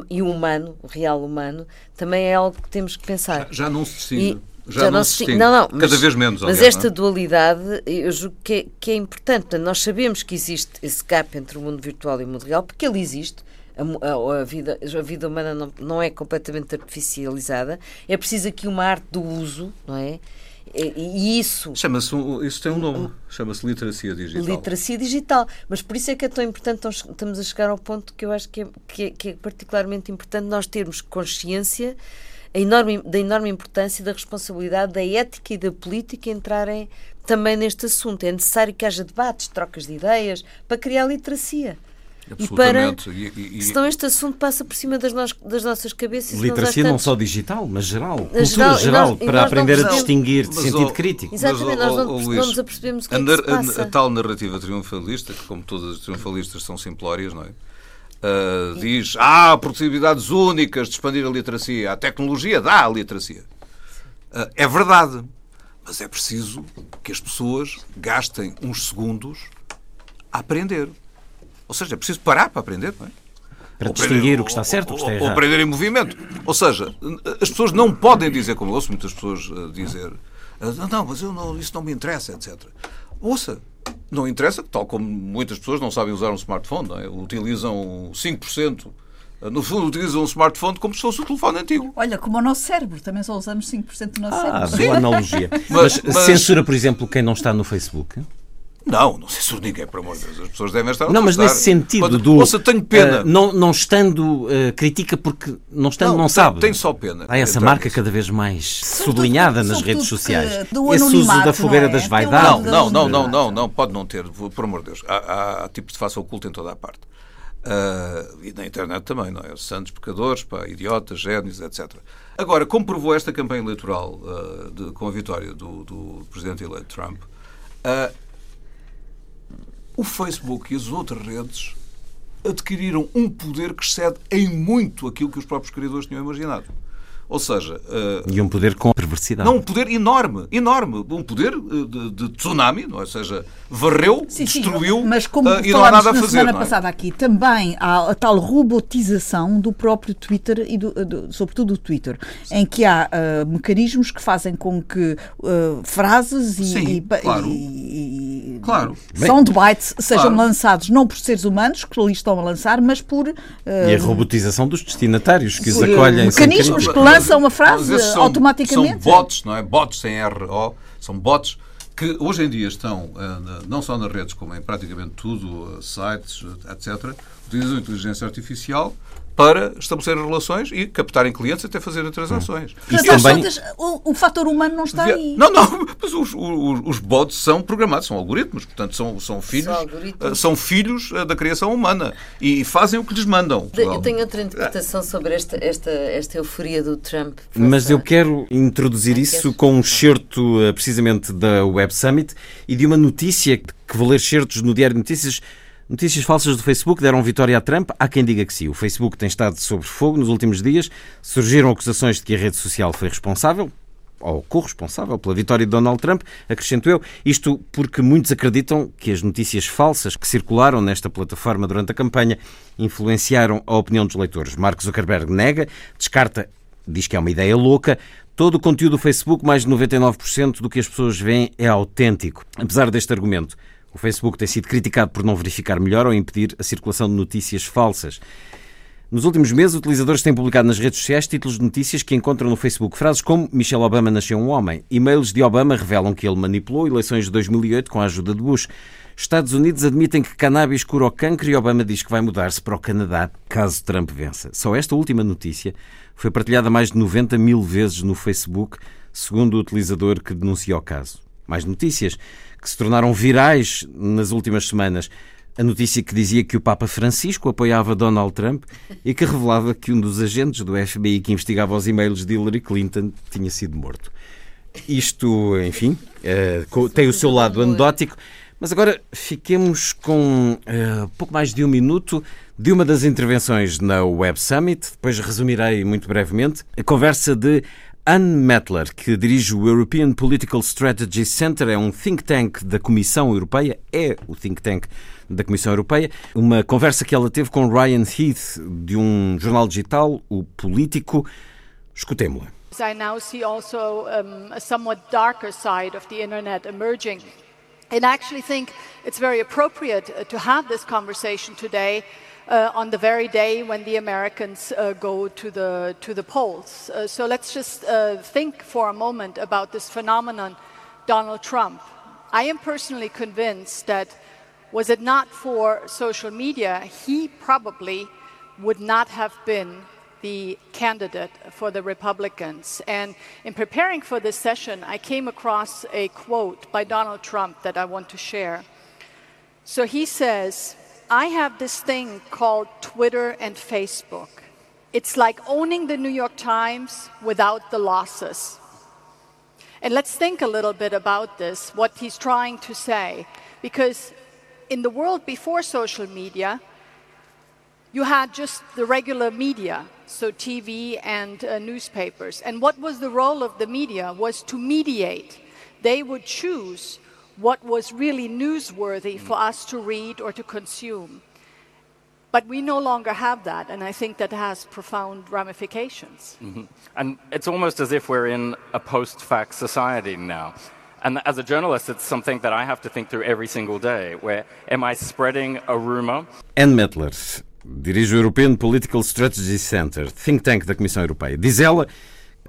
e o humano, o real humano, também é algo que temos que pensar. Já, já não se distingue. Já, já, não, se distingue. Não, não, Cada mas, vez menos. Mas aliás, esta é? dualidade, eu julgo que é, que é importante. Portanto, nós sabemos que existe esse gap entre o mundo virtual e o mundo real, porque ele existe. A, a, a, vida, a vida humana não, não é completamente artificializada. É preciso aqui uma arte do uso, não é? E isso. Chama-se, isso tem um nome, chama-se literacia digital. Literacia digital. Mas por isso é que é tão importante, nós estamos a chegar ao ponto que eu acho que é, que é, que é particularmente importante nós termos consciência enorme, da enorme importância da responsabilidade da ética e da política entrarem também neste assunto. É necessário que haja debates, trocas de ideias, para criar literacia. E para, e, e, senão este assunto passa por cima das, nos, das nossas cabeças. Literacia não só digital, mas geral. Cultura geral, geral nós, para aprender a distinguir de sentido crítico. Exatamente, nós não, oh, não nos apercebemos o que, a, é que. A, a, tal narrativa triunfalista, que como todas as triunfalistas são simplórias, não é? Uh, diz, há possibilidades únicas de expandir a literacia. A tecnologia dá a literacia. Uh, é verdade. Mas é preciso que as pessoas gastem uns segundos a aprender. Ou seja, é preciso parar para aprender, não é? Para ou distinguir aprender, o que está certo ou, o que está errado. Ou aprender em movimento. Ou seja, as pessoas não podem dizer, como eu ouço muitas pessoas eh, dizer, ah, não, mas eu não, isso não me interessa, etc. Ouça, não interessa, tal como muitas pessoas não sabem usar um smartphone, não é? utilizam 5%. No fundo, utilizam um smartphone como se fosse um telefone antigo. Olha, como o nosso cérebro, também só usamos 5% do nosso ah, cérebro. Boa analogia. mas, mas, censura, por exemplo, quem não está no Facebook? Não, não censuro ninguém, por amor de Deus. As pessoas devem estar Não, mas nesse sentido Quando, do. Ouça, tenho pena. Uh, não, não estando, uh, critica porque não estando, não, não sabe. Tenho só pena. Há essa marca cada vez mais sublinhada nas redes sociais. Do Esse uso da fogueira é? das vaidades. Não, não, não, não, não, pode não ter, por amor de Deus. Há, há, há tipos de face oculta em toda a parte. Uh, e na internet também, não é? Santos pecadores, pá, idiotas, génios, etc. Agora, como provou esta campanha eleitoral uh, de, com a vitória do, do presidente eleito Trump, uh, o Facebook e as outras redes adquiriram um poder que excede em muito aquilo que os próprios criadores tinham imaginado. Ou seja. Uh, e um poder com perversidade. Não, um poder enorme, enorme. Um poder uh, de, de, tsunami, não é? ou seja, varreu, sim, destruiu sim, mas como uh, e não há nada a fazer. Na semana é? passada aqui, também há a tal robotização do próprio Twitter e do, do, sobretudo do Twitter, sim. em que há mecanismos que fazem com que frases e, sim, e, claro. e, e claro. soundbites sejam claro. lançados não por seres humanos que ali estão a lançar, mas por. e a robotização dos destinatários que os acolhem. Mecanismos que lançam lança uma frase são, automaticamente. São bots, não é? Bots sem RO, são bots que hoje em dia estão eh, não só nas redes, como em praticamente tudo, eh, sites, etc., utilizam inteligência artificial para estabelecer relações e captarem clientes até fazerem transações. Hum. Mas também... contas, o, o fator humano não está aí. Não, não, mas os, os, os bots são programados, são algoritmos, portanto são, são filhos, são, são filhos eh, da criação humana e fazem o que lhes mandam. Eu tenho outra interpretação sobre esta, esta, esta euforia do Trump. Mas eu quero introduzir ah, isso com um excerto eh, precisamente da Web Summit e de uma notícia que vou ler certos no Diário de Notícias Notícias falsas do Facebook deram vitória a Trump. Há quem diga que sim. O Facebook tem estado sob fogo nos últimos dias. Surgiram acusações de que a rede social foi responsável, ou corresponsável pela vitória de Donald Trump, acrescento eu, isto porque muitos acreditam que as notícias falsas que circularam nesta plataforma durante a campanha influenciaram a opinião dos leitores. Mark Zuckerberg nega, descarta, diz que é uma ideia louca. Todo o conteúdo do Facebook, mais de 99% do que as pessoas veem, é autêntico. Apesar deste argumento, o Facebook tem sido criticado por não verificar melhor ou impedir a circulação de notícias falsas. Nos últimos meses, utilizadores têm publicado nas redes sociais títulos de notícias que encontram no Facebook frases como Michelle Obama nasceu um homem. E-mails de Obama revelam que ele manipulou eleições de 2008 com a ajuda de Bush. Estados Unidos admitem que cannabis cura o cancro e Obama diz que vai mudar-se para o Canadá caso Trump vença. Só esta última notícia foi partilhada mais de 90 mil vezes no Facebook, segundo o utilizador que denuncia o caso. Mais notícias que se tornaram virais nas últimas semanas. A notícia que dizia que o Papa Francisco apoiava Donald Trump e que revelava que um dos agentes do FBI que investigava os e-mails de Hillary Clinton tinha sido morto. Isto, enfim, eh, tem o seu lado anedótico, Mas agora fiquemos com uh, pouco mais de um minuto de uma das intervenções na Web Summit. Depois resumirei muito brevemente a conversa de Anne Mettler, que dirige o European Political Strategy Center, é um think tank da Comissão Europeia, é o think tank da Comissão Europeia. Uma conversa que ela teve com Ryan Heath, de um jornal digital, o Político. Escutemo-la. I now see also um, a somewhat darker side of the internet emerging. And I actually think it's very appropriate uh, to have this conversation today uh, on the very day when the Americans uh, go to the, to the polls. Uh, so let's just uh, think for a moment about this phenomenon, Donald Trump. I am personally convinced that was it not for social media, he probably would not have been the candidate for the Republicans. And in preparing for this session, I came across a quote by Donald Trump that I want to share. So he says, I have this thing called Twitter and Facebook. It's like owning the New York Times without the losses. And let's think a little bit about this, what he's trying to say. Because in the world before social media, you had just the regular media, so TV and uh, newspapers. And what was the role of the media was to mediate. They would choose what was really newsworthy for us to read or to consume. But we no longer have that, and I think that has profound ramifications. Mm-hmm. And it's almost as if we're in a post fact society now. And as a journalist, it's something that I have to think through every single day. Where am I spreading a rumor? Anne Mettler, dirige o European Political Strategy Center, think tank da Comissão Europeia. Diz ela,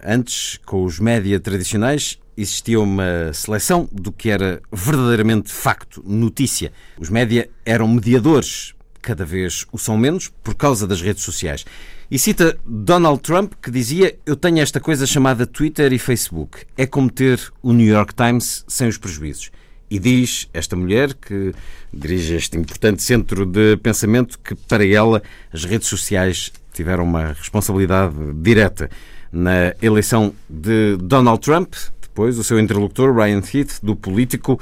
antes, com os média tradicionais, existia uma seleção do que era verdadeiramente facto, notícia. Os média eram mediadores, cada vez o são menos, por causa das redes sociais. E cita Donald Trump, que dizia: Eu tenho esta coisa chamada Twitter e Facebook. É como ter o New York Times sem os prejuízos. E diz esta mulher, que dirige este importante centro de pensamento, que para ela as redes sociais tiveram uma responsabilidade direta na eleição de Donald Trump. Depois, o seu interlocutor, Ryan Heath, do Político,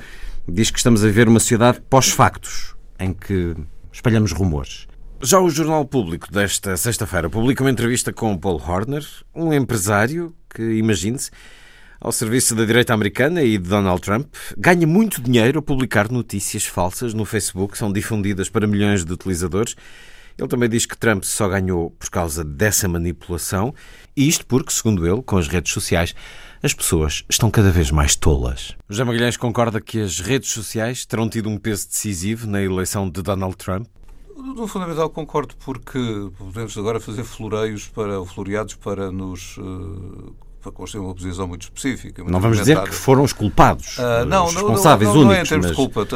diz que estamos a ver uma sociedade pós-factos, em que espalhamos rumores. Já o Jornal Público desta sexta-feira publica uma entrevista com Paul Horner, um empresário que, imagine-se, ao serviço da direita americana e de Donald Trump, ganha muito dinheiro a publicar notícias falsas no Facebook, são difundidas para milhões de utilizadores. Ele também diz que Trump só ganhou por causa dessa manipulação, e isto porque, segundo ele, com as redes sociais, as pessoas estão cada vez mais tolas. José Magalhães concorda que as redes sociais terão tido um peso decisivo na eleição de Donald Trump? No fundamental concordo, porque podemos agora fazer floreios para, floreados para nos uh, para construir uma posição muito específica. Muito não vamos dizer que foram os culpados, uh, não, os responsáveis não, não, não, não é em termos mas... de culpa.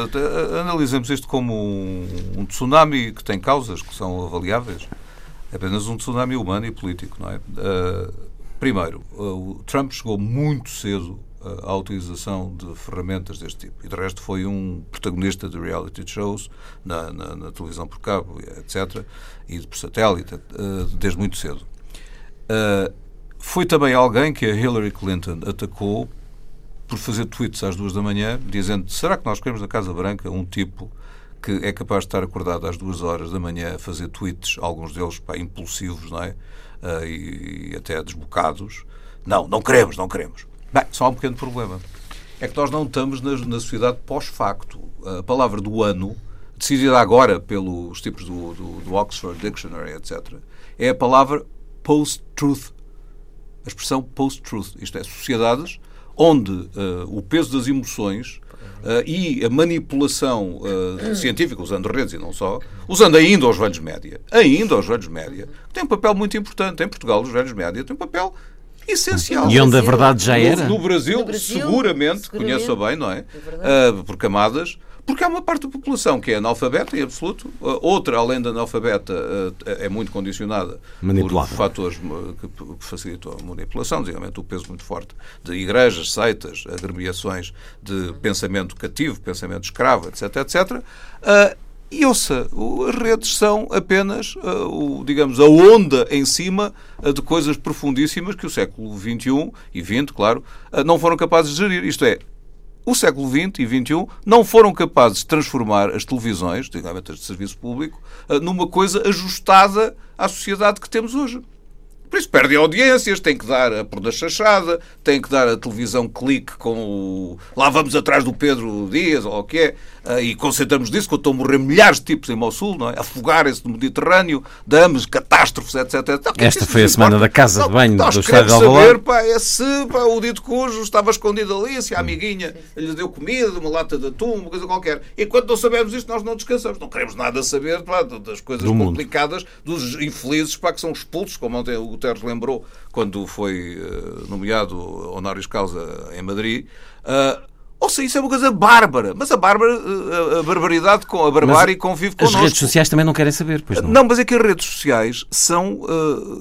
Analisemos isto como um, um, tsunami que tem causas que são avaliáveis. É apenas um tsunami humano e político, não é? Uh, primeiro, uh, o Trump chegou muito cedo à utilização de ferramentas deste tipo. E, de resto, foi um protagonista de reality shows na, na, na televisão por cabo, etc., e por satélite, desde muito cedo. Foi também alguém que a Hillary Clinton atacou por fazer tweets às duas da manhã, dizendo: será que nós queremos na Casa Branca um tipo que é capaz de estar acordado às duas horas da manhã a fazer tweets, alguns deles pá, impulsivos, não é? Uh, e, e, até desbocados. Não, não queremos, não queremos. Bem, só há um pequeno problema. É que nós não estamos na, na sociedade pós-facto. A palavra do ano, decidida agora pelos tipos do, do, do Oxford Dictionary, etc., é a palavra post-truth a expressão post-truth, isto é, sociedades onde uh, o peso das emoções uh, e a manipulação uh, científica, usando redes e não só, usando ainda os velhos média, ainda os velhos média, tem um papel muito importante. Em Portugal, os velhos média têm um papel essencial. E onde a verdade já era? No, no, Brasil, no Brasil, seguramente, seguramente, conheço bem, não é? é por camadas porque há uma parte da população que é analfabeta, em absoluto. Outra, além da analfabeta, eh, é muito condicionada por fatores que facilitam a manipulação, desigualmente o peso muito forte de igrejas, seitas, agremiações de pensamento cativo, pensamento escravo, etc, etc. Eh, e ouça, as redes são apenas, eh, o, digamos, a onda em cima de coisas profundíssimas que o século XXI e XX, claro, não foram capazes de gerir. Isto é, o século XX e XXI não foram capazes de transformar as televisões, digamos as de serviço público, eh, numa coisa ajustada à sociedade que temos hoje. Por isso perdem audiências, tem que dar a por da chachada, tem que dar a televisão clique com o... Lá vamos atrás do Pedro Dias, ou o que é, e concentramos disso, quando estão a morrer milhares de tipos em Mossul, não é? afogarem-se no Mediterrâneo, damas, catástrofes, etc. Então, é Esta foi a semana da casa de banho do Estado de saber, pá, é se pá, o dito cujo estava escondido ali, se a amiguinha lhe deu comida, uma lata de atum, uma coisa qualquer. Enquanto não sabemos isto, nós não descansamos. Não queremos nada saber pá, das coisas do complicadas, mundo. dos infelizes pá, que são expulsos, como ontem o Guterres lembrou, quando foi uh, nomeado honoris causa em Madrid. Uh, ou seja, isso é uma coisa bárbara. Mas a, bárbara, eh, a barbaridade, com a barbárie convive connosco. As redes sociais também não querem saber, pois não? Não, mas é que as redes sociais são,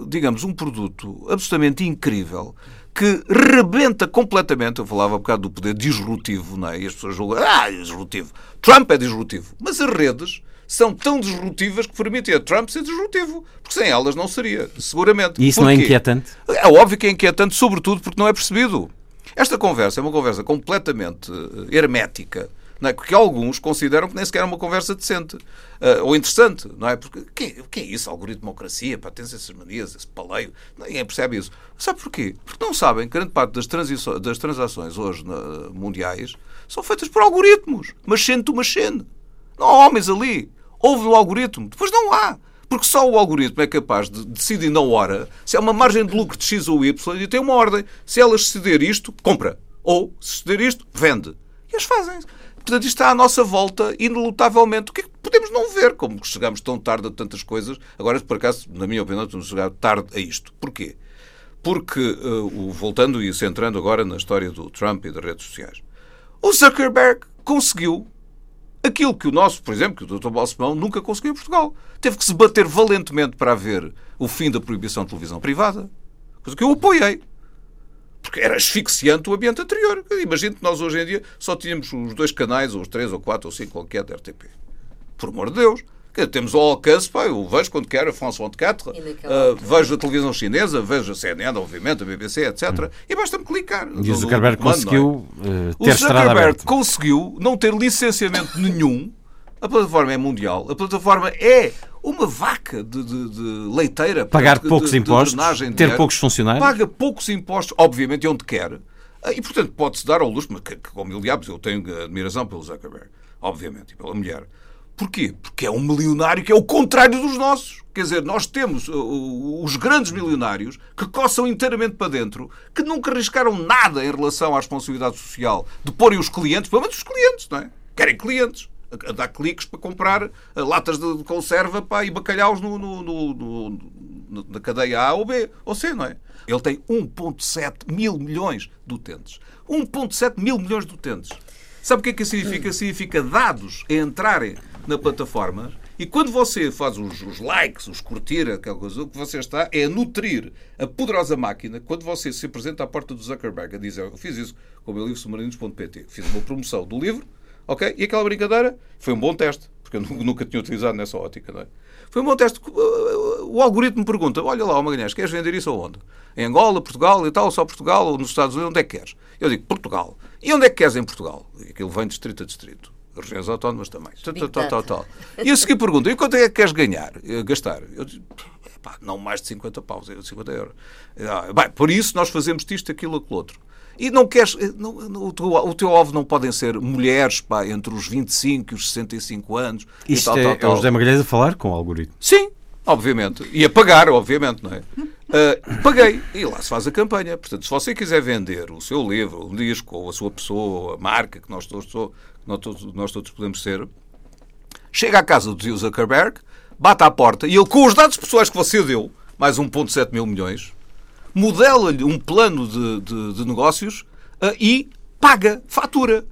digamos, um produto absolutamente incrível que rebenta completamente. Eu falava um bocado do poder disruptivo, não é? E as pessoas julgam, ah, é disruptivo. Trump é disruptivo. Mas as redes são tão disruptivas que permitem a Trump ser disruptivo. Porque sem elas não seria, seguramente. E isso Porquê? não é inquietante? É óbvio que é inquietante, sobretudo porque não é percebido. Esta conversa é uma conversa completamente eh, hermética, é? porque alguns consideram que nem sequer é uma conversa decente uh, ou interessante, não é? Porque o que é isso? Algoritmocracia, pá, tens essas manias, esse paleio, ninguém percebe isso. Sabe porquê? Porque não sabem que grande parte das, das transações hoje na, mundiais são feitas por algoritmos, machine to machine. Não há homens ali. Houve o algoritmo, depois não há. Porque só o algoritmo é capaz de decidir na hora se há uma margem de lucro de X ou Y e tem uma ordem. Se elas ceder isto, compra. Ou, se ceder isto, vende. E as fazem. Portanto, isto está à nossa volta, inelutavelmente. O que é que podemos não ver? Como chegamos tão tarde a tantas coisas. Agora, por acaso, na minha opinião, estamos a tarde a isto. Porquê? Porque, uh, voltando e centrando agora na história do Trump e das redes sociais, o Zuckerberg conseguiu Aquilo que o nosso, por exemplo, que o Dr. Balsemão nunca conseguiu em Portugal. Teve que se bater valentemente para haver o fim da proibição de televisão privada. Coisa que eu apoiei. Porque era asfixiante o ambiente anterior. Imagino que nós hoje em dia só tínhamos os dois canais, ou os três, ou quatro, ou cinco, qualquer da RTP. Por amor de Deus. Temos ao alcance, pá, eu vejo quando quero a France 24, uh, vejo a televisão chinesa, vejo a CNN, obviamente, a BBC, etc. Hum. E basta-me clicar. E o Zuckerberg conseguiu é? uh, ter O Zuckerberg conseguiu não ter licenciamento nenhum. A plataforma é mundial. A plataforma é uma vaca de, de, de leiteira. Pagar de, poucos impostos, ter dinheiro, poucos funcionários. Paga poucos impostos, obviamente, onde quer. Ah, e, portanto, pode-se dar ao luxo, mas que, como mil diabos, eu tenho admiração pelo Zuckerberg, obviamente, e pela mulher. Porquê? Porque é um milionário que é o contrário dos nossos. Quer dizer, nós temos uh, os grandes milionários que coçam inteiramente para dentro, que nunca arriscaram nada em relação à responsabilidade social de porem os clientes, pelo menos os clientes, não é? Querem clientes. A dar cliques para comprar uh, latas de conserva pá, e bacalhaus no, no, no, na cadeia A ou B ou C, não é? Ele tem 1,7 mil milhões de utentes. 1,7 mil milhões de utentes. Sabe o que é que significa? Significa dados a entrarem na plataforma e quando você faz os, os, likes, os curtir, aquela coisa, o que você está é a nutrir a poderosa máquina quando você se apresenta à porta do Zuckerberg a dizer eu fiz isso com o meu livro submarinos.pt, fiz uma promoção do livro, ok? E aquela brincadeira foi um bom teste, porque eu nunca tinha utilizado nessa ótica, não é? Foi um bom teste. O algoritmo pergunta: olha lá, Magalhães, queres vender isso aonde? Em Angola, Portugal e tal, só Portugal, ou nos Estados Unidos, onde é que queres? Eu digo: Portugal. E onde é que queres em Portugal? Aquilo vem de distrito a distrito regiões autónomas também. Tal, tal, tal, tal. E a seguir pergunta, e quanto é que queres ganhar, gastar? Eu digo, pá, não mais de 50 paus, 50 euros. Ah, bem, por isso nós fazemos isto, aquilo, aquilo outro. E não queres. Eh, não, o, teu, o teu alvo não podem ser mulheres pá, entre os 25 e os 65 anos. Isto tal, é, tal, tal. é o José Magalhães a falar com o algoritmo. Sim, obviamente. E a pagar, obviamente, não é? Uh, paguei. E lá se faz a campanha. Portanto, se você quiser vender o seu livro, um disco, ou a sua pessoa, a marca que nós todos, nós todos, nós todos podemos ser, chega à casa do Zuckerberg, bate à porta e ele, com os dados pessoais que você deu, mais 1,7 mil milhões, modela-lhe um plano de, de, de negócios uh, e paga, fatura.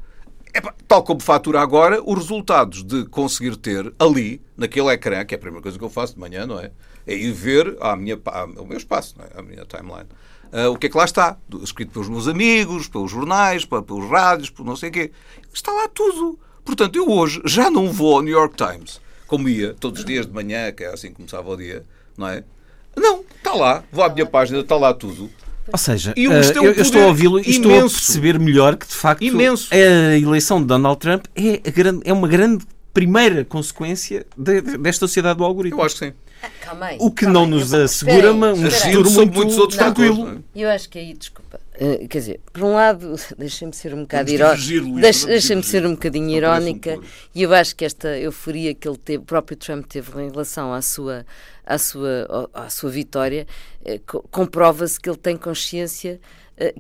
Tal como fatura agora, os resultados de conseguir ter ali, naquele ecrã, que é a primeira coisa que eu faço de manhã, não é? É ir ver a minha, o meu espaço, não é? a minha timeline. Uh, o que é que lá está? Escrito pelos meus amigos, pelos jornais, pelos rádios, por não sei o quê. Está lá tudo. Portanto, eu hoje já não vou ao New York Times, como ia todos os dias de manhã, que é assim que começava o dia, não é? Não, está lá. Vou à minha página, está lá tudo. Ou seja, isto é um eu, eu estou a ouvi-lo e estou a perceber melhor que, de facto, Imenso. a eleição de Donald Trump é, grande- é uma grande primeira consequência de- de- desta sociedade do algoritmo. Eu acho que sim. Calma aí. O que calma não aí. nos assegura uma- um futuro Sobre muito muitos outros tranquilo. não é? Eu acho que aí, desculpa, eh, quer dizer, por um lado, deixem-me ser um bocado irónica, deixem-me ser um bocadinho irónica, e eu acho que esta euforia que ele teve, o próprio Trump teve em relação à sua, à sua, à sua vitória, eh, co- comprova-se que ele tem consciência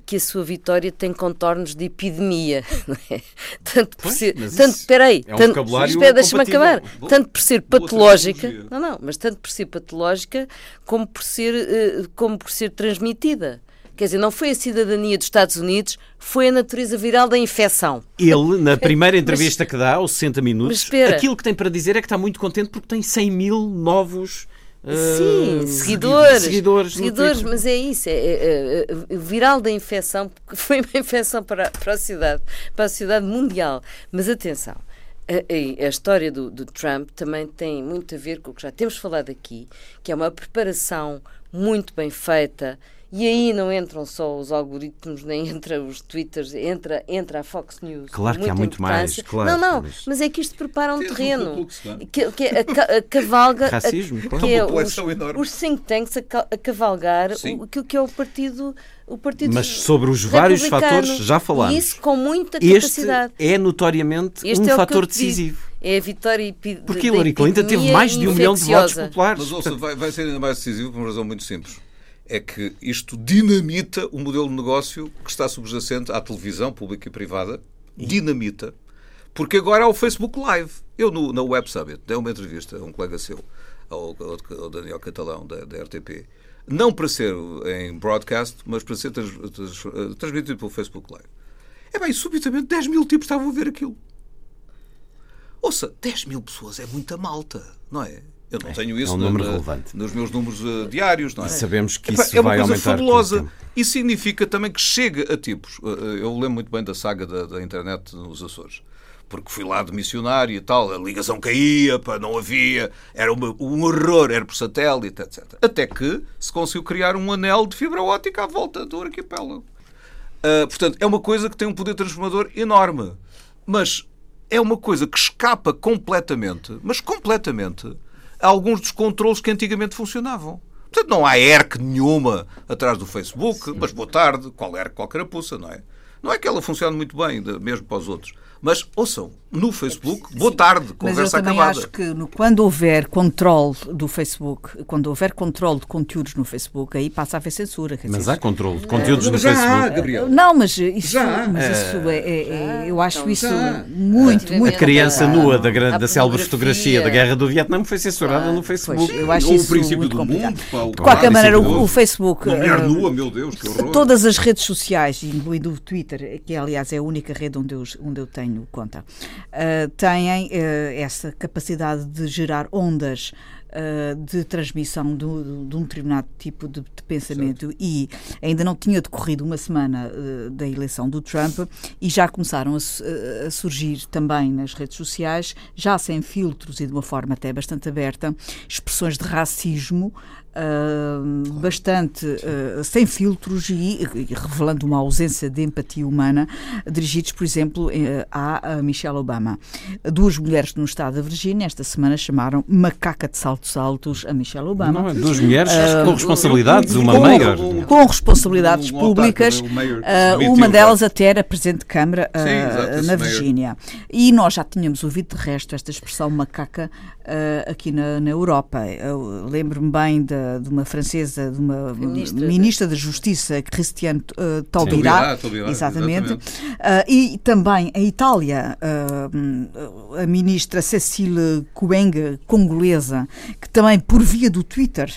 que a sua vitória tem contornos de epidemia, é? Tanto por Pois, ser, mas tanto, isso espera aí, é um tanto, espera, deixa-me acabar, tanto por ser patológica, não, não, mas tanto por ser patológica como por ser, eh, como por ser transmitida. Quer dizer, não foi a cidadania dos Estados Unidos, foi a natureza viral da infecção. Ele, na primeira entrevista que dá, aos 60 Mas minutos, aquilo que tem para dizer é que está muito contente porque tem 100 mil novos eh, Sim, seguidores. seguidores, seguidores Twitter. mas é isso. É, é, é, o viral da infecção, porque foi uma infecção para, para a sociedade, para a sociedade mundial. Mas atenção, a, a- a história do, do Trump também tem muito a ver com o que já temos falado aqui, que é uma preparação muito bem feita. E aí não entram só os algoritmos, nem entra os twitters, entra, entra a Fox News. Claro que há muito mais, claro, Não, não, mas- mas é que isto prepara um terreno. Que, que é a, a cavalga. a- Racismo, claro. que é Uma os, enorme. os think tanks a, a cavalgar Sim. o, aquilo que é o partido. O partido Mas sobre os vários fatores já falámos. E isso com muita Este capacidade. é notoriamente Este um é fator digo. decisivo. É a vitória epi- Porque da Hillary Clinton teve mais de um milhão de votos populares. Mas ouça, vai, vai ser ainda mais decisivo por uma razão muito simples. É que isto dinamita o modelo de negócio que está subjacente à televisão pública e privada. Dinamita. Porque agora há o Facebook Live. Eu, no, na Web Summit, dei uma entrevista a um colega seu, ao, ao- ao Daniel Catalão, da, da RTP. Não para ser em broadcast, mas para ser trans, trans- eh, transmitido pelo Facebook Live. É bem, subitamente 10 mil tipos estavam a ver aquilo. Ouça, 10 mil pessoas é muita malta, não é? Eu não tenho isso um na- número na- relevante. nos meus números eh, diários, não é? E sabemos que isso é uma vai coisa aumentar com o fabulosa. tempo. Isso significa também que chega a tipos. Eh, eh, Eu lembro muito bem da saga da, da internet nos Açores. Porque fui lá de missionário e tal, a ligação caía, pá, não havia, era uma- um horror, era por satélite, etc. Até que se conseguiu criar um anel de fibra óptica à volta do arquipélago. Uh, portanto, é uma coisa que tem um poder transformador enorme. Mas é uma coisa que escapa completamente, mas completamente, alguns dos controles que antigamente funcionavam. Portanto, não há ERC nenhuma atrás do Facebook, mas boa tarde, qual ERC, qual carapuça, não é? Não é que ela funcione muito bem, mesmo para os outros. Mas, ouçam, no Facebook, boa tarde, Mas eu conversa também acabada. acho que no- quando houver controle do Facebook, quando houver controle de conteúdos no Facebook, aí passa a haver censura. quer Mas dizer, há controle de conteúdos no Mas já há, Facebook. Gabriel. Não, mas isso, Já. mas isso é, é- é- eu acho então, isso já. muito, muito A criança Ah, nua da, grande, da célebre fotografia da Guerra do Vietnã foi censurada no Facebook. Pois, eu acho Ou o isso princípio muito do complicado. mundo, pá, o De qualquer maneira, o, o Facebook. Uma mulher eh, nua, meu Deus, que horror. Todas as redes sociais, incluindo o Twitter, que aliás é a única rede onde eu, onde eu tenho conta, eh, têm eh, essa capacidade de gerar ondas eh, de transmissão do- de um determinado tipo de, de pensamento. E ainda não tinha decorrido uma semana da eleição do Trump e já começaram a, a surgir também nas redes sociais, já sem filtros e de uma forma até bastante aberta, expressões de racismo ah, bastante ah, sem filtros e, e revelando uma ausência de empatia humana, dirigidos, por exemplo, eh, à a Michelle Obama. Duas mulheres no estado da Virgínia esta semana chamaram macaca de saltos altos a Michelle Obama. Não, é duas mulheres Ah, com responsabilidades, uma com, maior. com responsabilidades públicas. uma delas até era presidente de Câmara Sim, exato, esse na. Virgínia. E nós já tínhamos ouvido de resto esta expressão macaca aqui na, na Europa. Eu lembro-me bem de, de uma francesa, de uma Ministra ministra da Justiça, Christiane uh, Taubira, exatamente, exatamente. Ah, e também a Itália, ah, a ministra Cecile Coenga, congolesa, que também por via do Twitter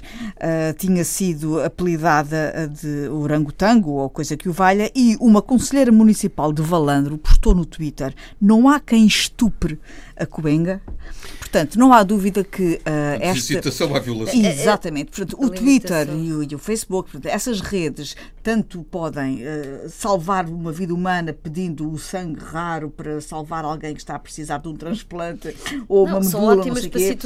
tinha sido apelidada de orangotango ou coisa que o valha, e uma conselheira municipal de Valandro postou no Twitter: não há quem estupre a Coenga. Portanto, não há dúvida que De esta. À violação. Exatamente. Portanto, o Twitter e o, e o, Facebook, portanto, essas redes, tanto podem uh, salvar uma vida humana pedindo o sangue raro para salvar alguém que está a precisar de um transplante ou não, uma medula, não sei quê.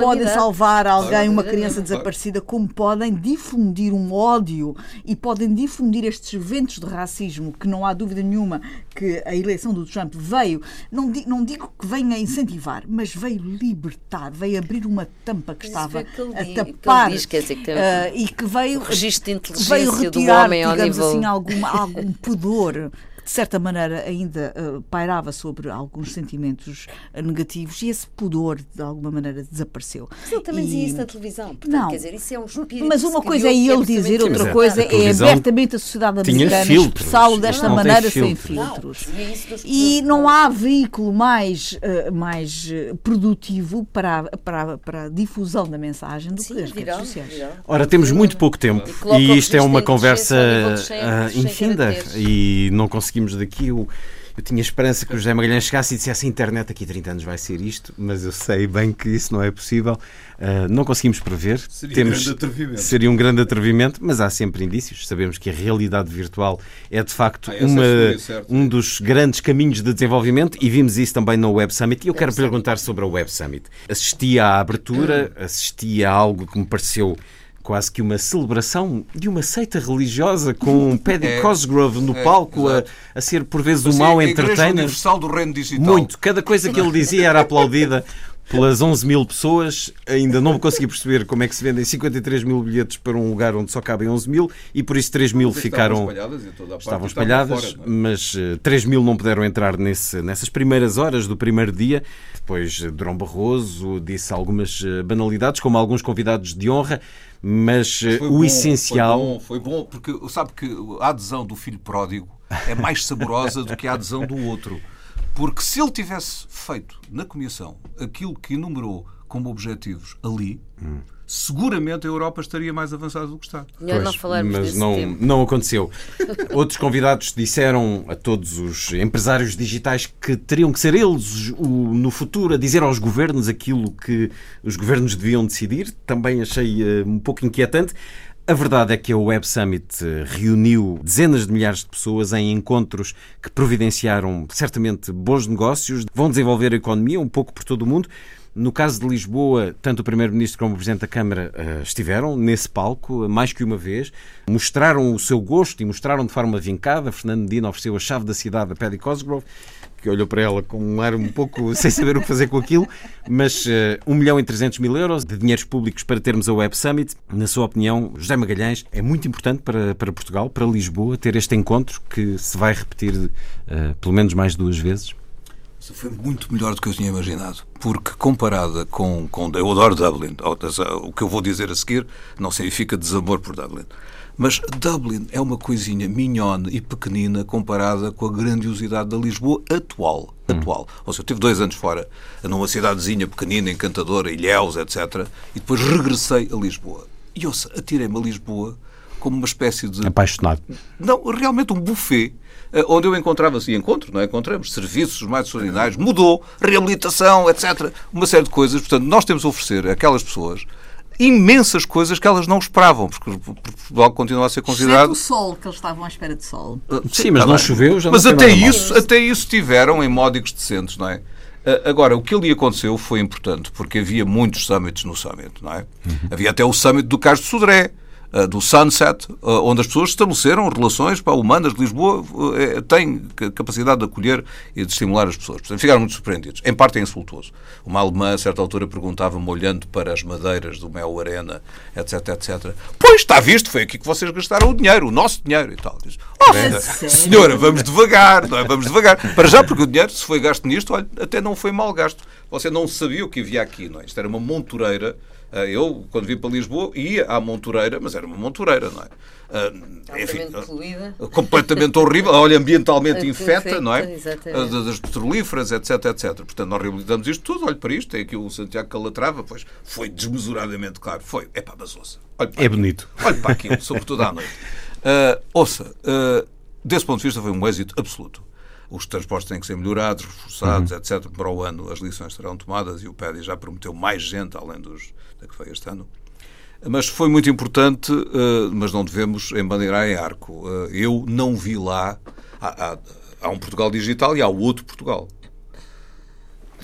Podem salvar alguém, uma criança desaparecida, como podem difundir um ódio e podem difundir estes eventos de racismo que não há dúvida nenhuma que a eleição do Trump veio, não, não digo que venha incentivar, mas veio libertar, veio abrir uma tampa que estava que a tapar diz, dizer, que uh, e que veio, veio retirar, digamos nível... assim, algum, algum pudor de certa maneira ainda uh, pairava sobre alguns sentimentos uh, negativos e esse pudor de alguma maneira desapareceu. Mas ele também e... dizia isso na televisão. Portanto, não. quer dizer, isso é um espírito Mas uma coisa é ele dizer, outra coisa é abertamente a sociedade americana expressá-lo desta não maneira sem filtros. Não, e não há veículo mais, uh, mais produtivo para a, para, para a difusão da mensagem do Sim, que as redes sociais. Ora, temos muito pouco tempo e, e isto é uma conversa infinda e não conseguimos conseguimos daqui. Eu, eu tinha esperança que o José Magalhães chegasse e dissesse a internet aqui 30 anos vai ser isto, mas eu sei bem que isso não é possível. Uh, não conseguimos prever. Seria Temos, um grande atrevimento. Seria um grande atrevimento, mas há sempre indícios. Sabemos que a realidade virtual é de facto ah, uma, é um dos grandes caminhos de desenvolvimento e vimos isso também no Web Summit. E eu quero perguntar sobre o Web Summit. Assisti à abertura, assisti a algo que me pareceu quase que uma celebração de uma seita religiosa com Paddy é, Cosgrove no é, palco a, a, ser por vezes o mau entertainer. Universal do Reino Digital. Muito. Cada coisa que ele dizia era aplaudida pelas 11 mil pessoas. Ainda não consegui perceber como é que se vendem 53 mil bilhetes para um lugar onde só cabem 11 mil e por isso 3 mil ficaram. Estavam espalhadas, fora, é? mas 3 eh, mil não puderam entrar nesse, nessas primeiras horas do primeiro dia. Depois, eh, Durão Barroso disse algumas eh, banalidades, como alguns convidados de honra mas o bom, essencial. Foi bom, foi bom, porque sabe que a adesão do filho pródigo é mais saborosa do que a adesão do outro. Porque se ele tivesse feito na Comissão aquilo que enumerou como objetivos ali, hum. seguramente a Europa estaria mais avançada do que está. Melhor não falarmos mas não, tempo. não aconteceu. Outros convidados disseram a todos os empresários digitais que teriam que ser eles o, no futuro a dizer aos governos aquilo que os governos deviam decidir. Também achei uh, um pouco inquietante. A verdade é que a Web Summit eh, reuniu dezenas de milhares de pessoas em encontros que providenciaram certamente bons negócios, vão desenvolver a economia um pouco por todo o mundo. No caso de Lisboa, tanto o Primeiro-Ministro como o Presidente da Câmara uh, estiveram nesse palco mais que uma vez, mostraram o seu gosto e mostraram de forma vincada. Fernando Medina ofereceu a chave da cidade a Paddy Cosgrove que olhou para ela com um ar um pouco sem saber o que fazer com aquilo, mas uh, eh, 1 milhão e 300 mil euros de dinheiros públicos para termos a Web Summit. Na sua opinião, José Magalhães, é muito importante para, para Portugal, para Lisboa, ter este encontro que se vai repetir uh, pelo menos mais duas vezes? Foi muito melhor do que eu tinha imaginado, porque comparada com, com eu adoro Dublin, o que eu vou dizer a seguir não significa desamor por Dublin, mas Dublin é uma coisinha mignone e pequenina comparada com a grandiosidade da Lisboa atual. Hum. atual. Ou seja, eu tive dois anos fora, numa cidadezinha pequenina, encantadora, Ilhéus, etc. E depois regressei a Lisboa. E, ouça, atirei-me a Lisboa como uma espécie de... Apaixonado. Não, realmente um buffet onde eu encontrava, assim, encontro, não é? Encontramos serviços mais extraordinários, mudou, reabilitação, etc. Uma série de coisas. Portanto, nós temos a oferecer àquelas pessoas imensas coisas que elas não esperavam, porque Portugal continua a ser considerado. o sol, que eles estavam à espera de sol. Uh, sim, sim mas tá não bem. choveu, já Mas não até isso, até isso tiveram em módicos decentes, não é? Uh, agora, o que ali aconteceu foi importante, porque havia muitos summits no summit, não é? Uhum. Havia até o summit do Cais de Sodré, eh, do Sunset, eh, onde as pessoas estabeleceram relações para humanas Lisboa, eh, tem capacidade de acolher e de estimular as pessoas. Portanto, ficaram muito surpreendidos. Em parte é insultuoso. Uma alemã, a certa altura, perguntava-me, olhando para as madeiras do Mel Arena, etc, etc. Pois, está visto, foi aqui que vocês gastaram o dinheiro, o nosso dinheiro e tal. Diz, oh, senhora, vamos devagar, não é? Vamos devagar. Para já, porque o dinheiro, se foi gasto nisto, olha, até não foi mal gasto. Você não sabia o que havia aqui, não é? Isto era uma montureira eu, quando vim para Lisboa, ia à Montoreira, mas era uma Montoreira, não é? Uh, enfim, poluída. completamente horrível, olha, ambientalmente infeta, não é? Exatamente. Das petrolíferas, etc, etc. Portanto, nós reabilitamos isto tudo, olhe para isto, tem aqui o Santiago Calatrava, pois foi desmesuradamente claro, foi, é pá, mas ouça. É bonito. Olhe para aquilo, sobretudo à noite. Uh, ouça, uh, desse ponto de vista foi um êxito absoluto os transportes têm que ser melhorados, reforçados, uhum. etc. Para o ano as lições serão tomadas e o PEDI já prometeu mais gente, além dos da que foi este ano. Mas foi muito importante, uh, mas não devemos embandeirar em arco. Uh, eu não vi lá. Há, há, há, um Portugal digital e há o outro Portugal.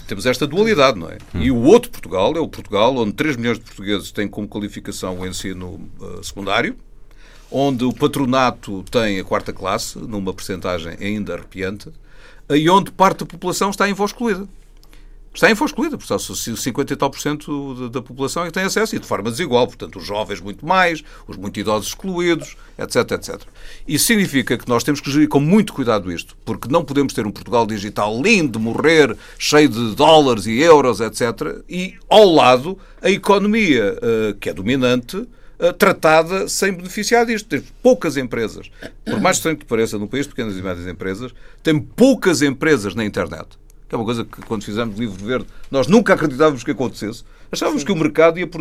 Temos esta dualidade, não é? Hum. E o outro Portugal é o Portugal onde 3 milhões de portugueses têm como qualificação o ensino uh, secundário, onde o patronato tem a quarta classe, numa percentagem ainda arrepiante, e onde parte da população está em voz excluída está infoscluída, portanto, 50 e tal por cento da população é que tem acesso e de forma desigual, portanto, os jovens muito mais, os muito idosos excluídos, etc, etc. Isso significa que nós temos que gerir com muito cuidado isto, porque não podemos ter um Portugal digital lindo, morrer, cheio de dólares e euros, etc, e ao lado a economia uh, que é dominante, tratada sem beneficiar disto. Tem poucas empresas. Por mais estranho que pareça, num país de pequenas e médias empresas, tem poucas empresas na internet que é uma coisa que quando fizemos o livro verde nós nunca acreditávamos que acontecesse. Achávamos Sim. que o mercado ia, por,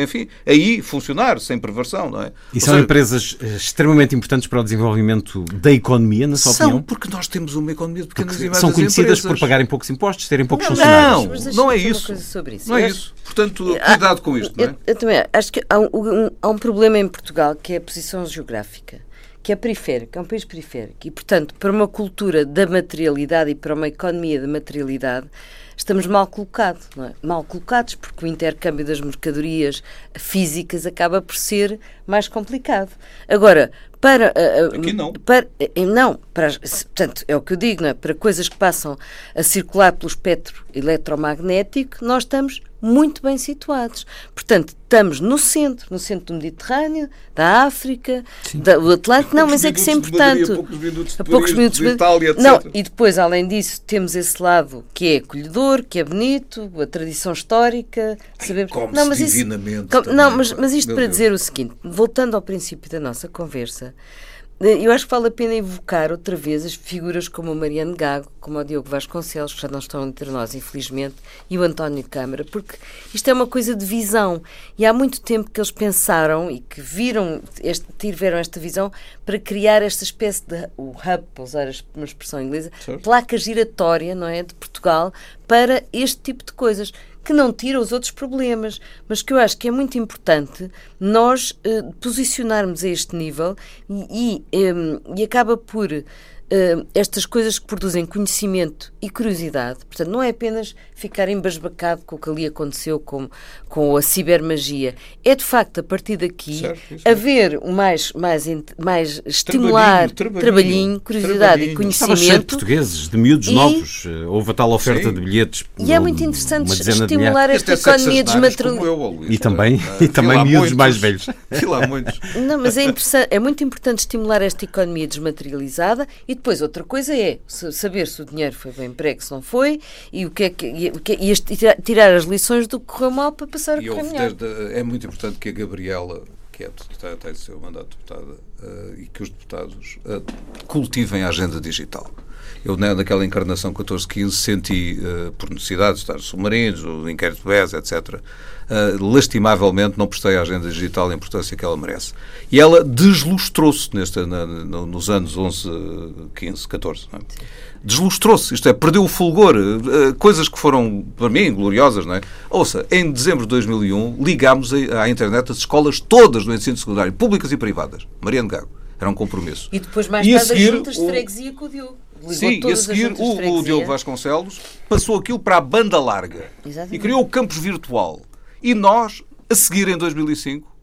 enfim, aí funcionar, sem perversão, não é? E Ou são seja, empresas eh, extremamente importantes para o desenvolvimento da economia, na sua são, opinião? porque nós temos uma economia de pequenas porque e São conhecidas empresas. por pagarem poucos impostos, terem poucos não, funcionários. Não, não é isso. isso. Não é isso. Portanto, cuidado com isto, não é? Eu, eu também acho que há um, há um problema em Portugal que é a posição geográfica que é periférico, é um país periférico. E, portanto, para uma cultura da materialidade e para uma economia da materialidade, estamos mal colocados, não é? Mal colocados, porque o intercâmbio das mercadorias físicas acaba por ser mais complicado. Agora, para. Uh, Aqui não. Para, uh, não, para, portanto, é o que eu digo, é? Para coisas que passam a circular pelo espectro eletromagnético, nós estamos muito bem situados. Portanto, estamos no centro, no centro do Mediterrâneo, da África, da, do Atlântico. Não, mas é que isso é importante. A poucos minutos de, a poucos minutos de Itália, etc. Não, e depois, além disso, temos esse lado que é acolhedor, que é bonito, a tradição histórica. Sabemos... Não, mas isso, não, mas, mas isto para Deus. dizer o seguinte, voltando ao princípio da nossa conversa, eu acho que vale a pena evocar outra vez as figuras como o Mariano Gago, como o Diogo Vasconcelos, que já não estão entre nós, infelizmente, e o António Câmara, porque isto é uma coisa de visão. E há muito tempo que eles pensaram e que viram, este, tiveram esta visão para criar esta espécie de o hub, para usar uma expressão inglesa, certo. placa giratória, não é, de Portugal, para este tipo de coisas que não tira os outros problemas, mas que eu acho que é muito importante nós eh, posicionarmos a este nível e, e, eh, e acaba por uh, estas coisas que produzem conhecimento e curiosidade. Portanto, não é apenas ficar embasbacado com o que ali aconteceu com, com a cibermagia. É, de facto, a partir daqui, certo, haver o mais, mais, mais estimular trabalhinho, trabalhinho, curiosidade trabalhinho. e conhecimento. Estava cheio de portugueses, de miúdos e, novos. Eh, houve a tal oferta Sim. de bilhetes. E é muito interessante estimular esta economia desmaterializada. E também, é? e também miúdos muitos, mais velhos. Não, mas é, interessante, é muito importante estimular esta economia desmaterializada e depois outra coisa é saber se o dinheiro foi bem emprego, se não foi, e o que é que e, o que, é, e tirar as lições do que correu mal para passar a correr melhor. Desde, é muito importante que a Gabriela, que é deputada, tem o seu mandato de deputada, uh, e que os deputados uh, cultivem a agenda digital. Eu, naquela encarnação 14-15, senti, uh, por necessidade de estar submarinos, o inquérito BES, etc., uh, lastimavelmente não prestei à agenda digital a importância que ela merece. E ela deslustrou-se nos anos 11, 15, 14. Não é? Deslustrou-se, isto é, perdeu o fulgor. Uh, coisas que foram, para mim, gloriosas, não é? Ouça, em dezembro de 2001, ligámos à internet as escolas todas do ensino secundário, públicas e privadas. Mariano Gago. Era um compromisso. E depois mais tarde as juntas de freguesia com o Diogo. Sim, e a seguir o, o Diogo Vasconcelos passou aquilo para a banda larga Exatamente. e criou o campus virtual. E nós, a seguir em 2005,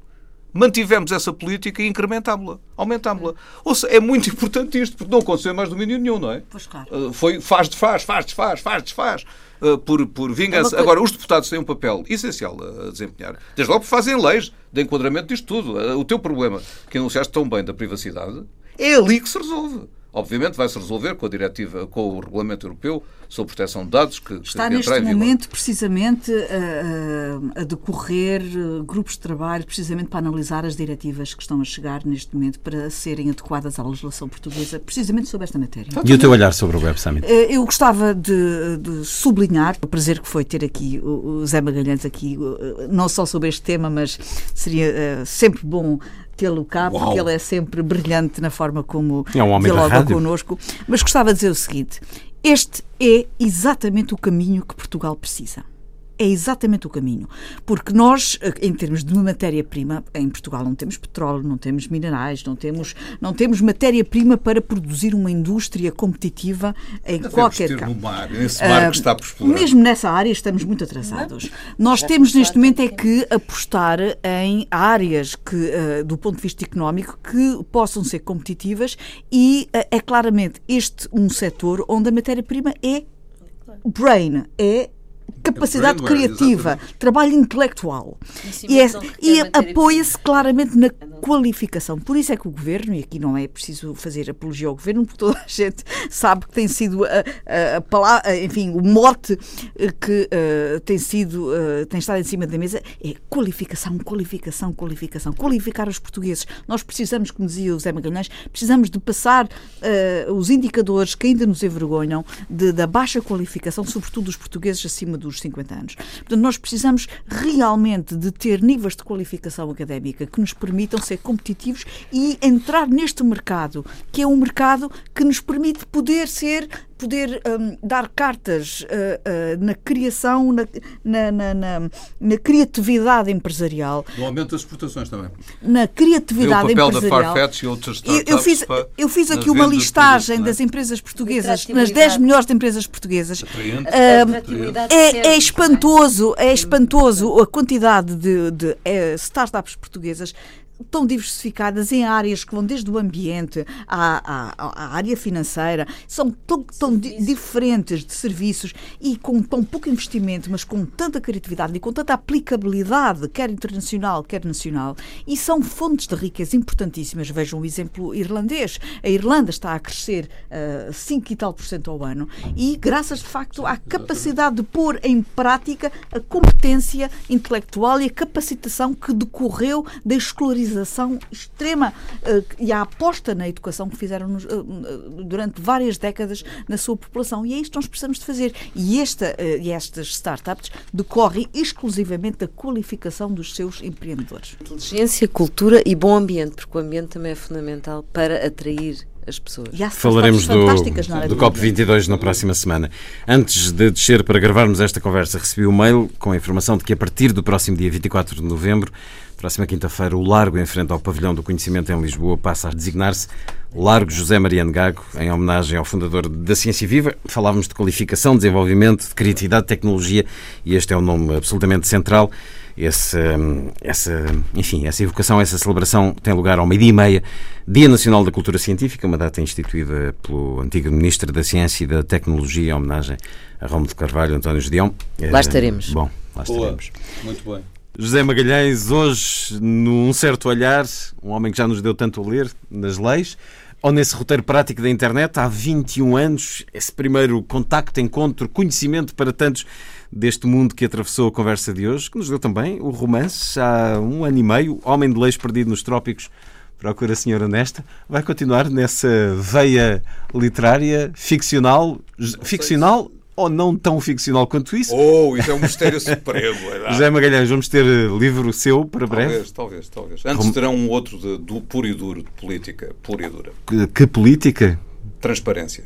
mantivemos essa política e incrementámos-la, aumentámos-la. Ou seja, é muito importante isto, porque não aconteceu mais domínio nenhum, não é? Pois claro. Uh, foi faz, desfaz, faz, desfaz, faz, desfaz. Uh, por, por vingança. É Agora, os deputados têm um papel essencial a desempenhar. Desde logo fazem leis de enquadramento disto tudo. Uh, o teu problema, que anunciaste tão bem da privacidade, é ali que se resolve. Obviamente vai-se resolver com a diretiva, com o regulamento europeu sobre proteção de dados que está que neste momento precisamente a, a, decorrer eh, grupos de trabalho precisamente para analisar as diretivas que estão a chegar neste momento para serem adequadas à legislação portuguesa, precisamente sobre esta matéria. E o teu olhar sobre o Web Summit? Eh, eu gostava de, de sublinhar o prazer que foi ter aqui o, Zé Magalhães aqui, eh, não só sobre este tema, mas seria sempre bom tê-lo cá, Uau. porque ele é sempre brilhante na forma como é um dialoga connosco. Mas gostava de dizer o seguinte: este é exatamente o caminho que Portugal precisa. É exatamente o caminho. Porque nós, em termos de matéria-prima, em Portugal não temos petróleo, não temos minerais, não temos, não temos matéria-prima para produzir uma indústria competitiva em Devemos qualquer ter campo. no mar, nesse mar que está por explorar. Mesmo nessa área estamos muito atrasados. Nós temos neste momento é que apostar em áreas que, eh, do ponto de vista económico, que possam ser competitivas e eh, é claramente este um setor onde a matéria-prima é brain, é capacidade brainware, criativa, exatamente. trabalho intelectual. E, é- e apoia-se claramente na qualificação. Por isso é que o governo, e aqui não é preciso fazer apologia ao governo, porque toda a gente sabe que tem sido a, a, a palavra, enfim, o mote eh, que eh, tem sido, eh, tem estado em cima da mesa é qualificação, qualificação, qualificação. Qualificar os portugueses. Nós precisamos, como dizia o Zé Magalhães, precisamos de passar eh, os indicadores que ainda nos envergonham de- da baixa qualificação, sobretudo dos portugueses acima dos 50 anos. Portanto, nós precisamos realmente de ter níveis de qualificação académica que nos permitam ser competitivos e entrar neste mercado, que é um mercado que nos permite poder ser poder hum, dar cartas ah, ah, na criação, na, na, na, na- na criatividade empresarial, No aumento das exportações também. na Vê o criatividade papel da empresarial. Farfetch e outras Eu, startups eu fiz, para- eu fiz aqui uma listagem é? das empresas portuguesas, nas Atratividade. 10 melhores empresas portuguesas. Atraente. Atratividade é, é espantoso, é espantoso a quantidade de, de, eh, startups portuguesas tão diversificadas em áreas que vão desde o ambiente à, à, à área financeira, são tão, tão di- diferentes de serviços e com tão pouco investimento, mas com tanta criatividade e com tanta aplicabilidade, quer internacional, quer nacional, e são fontes de riqueza importantíssimas. Vejam o exemplo irlandês. A Irlanda está a crescer uh, 5 e tal por cento ao ano. E graças de facto à capacidade de pôr em prática a competência intelectual e a capacitação que decorreu da escolarização extrema uh, e a aposta na educação que fizeram nos, uh, uh, durante várias décadas na sua população. E é isto que nós precisamos de fazer. E, esta, uh, e estas startups decorrem exclusivamente da qualificação dos seus empreendedores. Inteligência, cultura e bom ambiente, porque o ambiente também é fundamental para atrair as pessoas. E há Falaremos do, fantásticas na área do do COP22 na próxima semana. Antes de descer para gravarmos esta conversa, recebi um mail com a informação de que a partir do próximo dia 24 de novembro, próxima quinta-feira, o Largo em frente ao Pavilhão do Conhecimento em Lisboa passa a designar-se Largo José Mariano Gago, em homenagem ao fundador da Ciência Viva. Falávamos de qualificação, desenvolvimento, de criatividade, tecnologia e este é um nome absolutamente central. Esse, essa, enfim, essa evocação, essa celebração tem lugar ao meio-dia e meia, Dia Nacional da Cultura Científica, uma data instituída pelo antigo Ministro da Ciência e da Tecnologia, em homenagem a Rômulo de Carvalho António Gedeão. Lá estaremos. Bom, lá Boa. estaremos. Muito bem. José Magalhães, hoje, num certo olhar, um homem que já nos deu tanto a ler nas leis, ou nesse roteiro prático da internet, há 21 anos, esse primeiro contacto, encontro, conhecimento para tantos deste mundo que atravessou a conversa de hoje, que nos deu também o romance, há um ano e meio, Homem de Leis Perdido nos Trópicos, Procura a Senhora Honesta, vai continuar nessa veia literária, ficcional, ficcional ou não tão ficcional quanto isso? Oh, isso é um mistério supremo. é. José Magalhães, vamos ter livro seu para breve? Talvez, talvez, talvez. Antes terão um outro de, do puro e duro, de política, pura e dura. Que, que política? Transparência.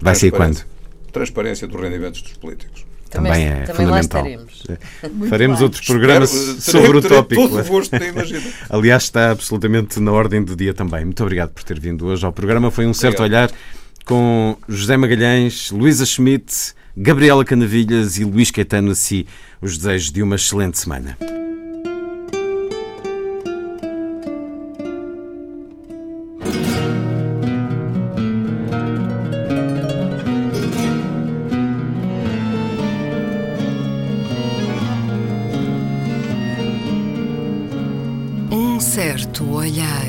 Vai ser quando? Transparência. Dos rendimentos dos políticos. Também, é também fundamental. estaremos. Faremos bem. outros programas Espero, eh, sobre terei- o tópico. todo o gosto, nem imagina. Aliás, está absolutamente na ordem do dia também. Muito obrigado por ter vindo hoje ao programa. Foi um certo Obrigado. olhar com José Magalhães, Luísa Schmidt, Gabriela Canavilhas e Luís Caetano. Assim, os desejos de uma excelente semana. Um certo olhar.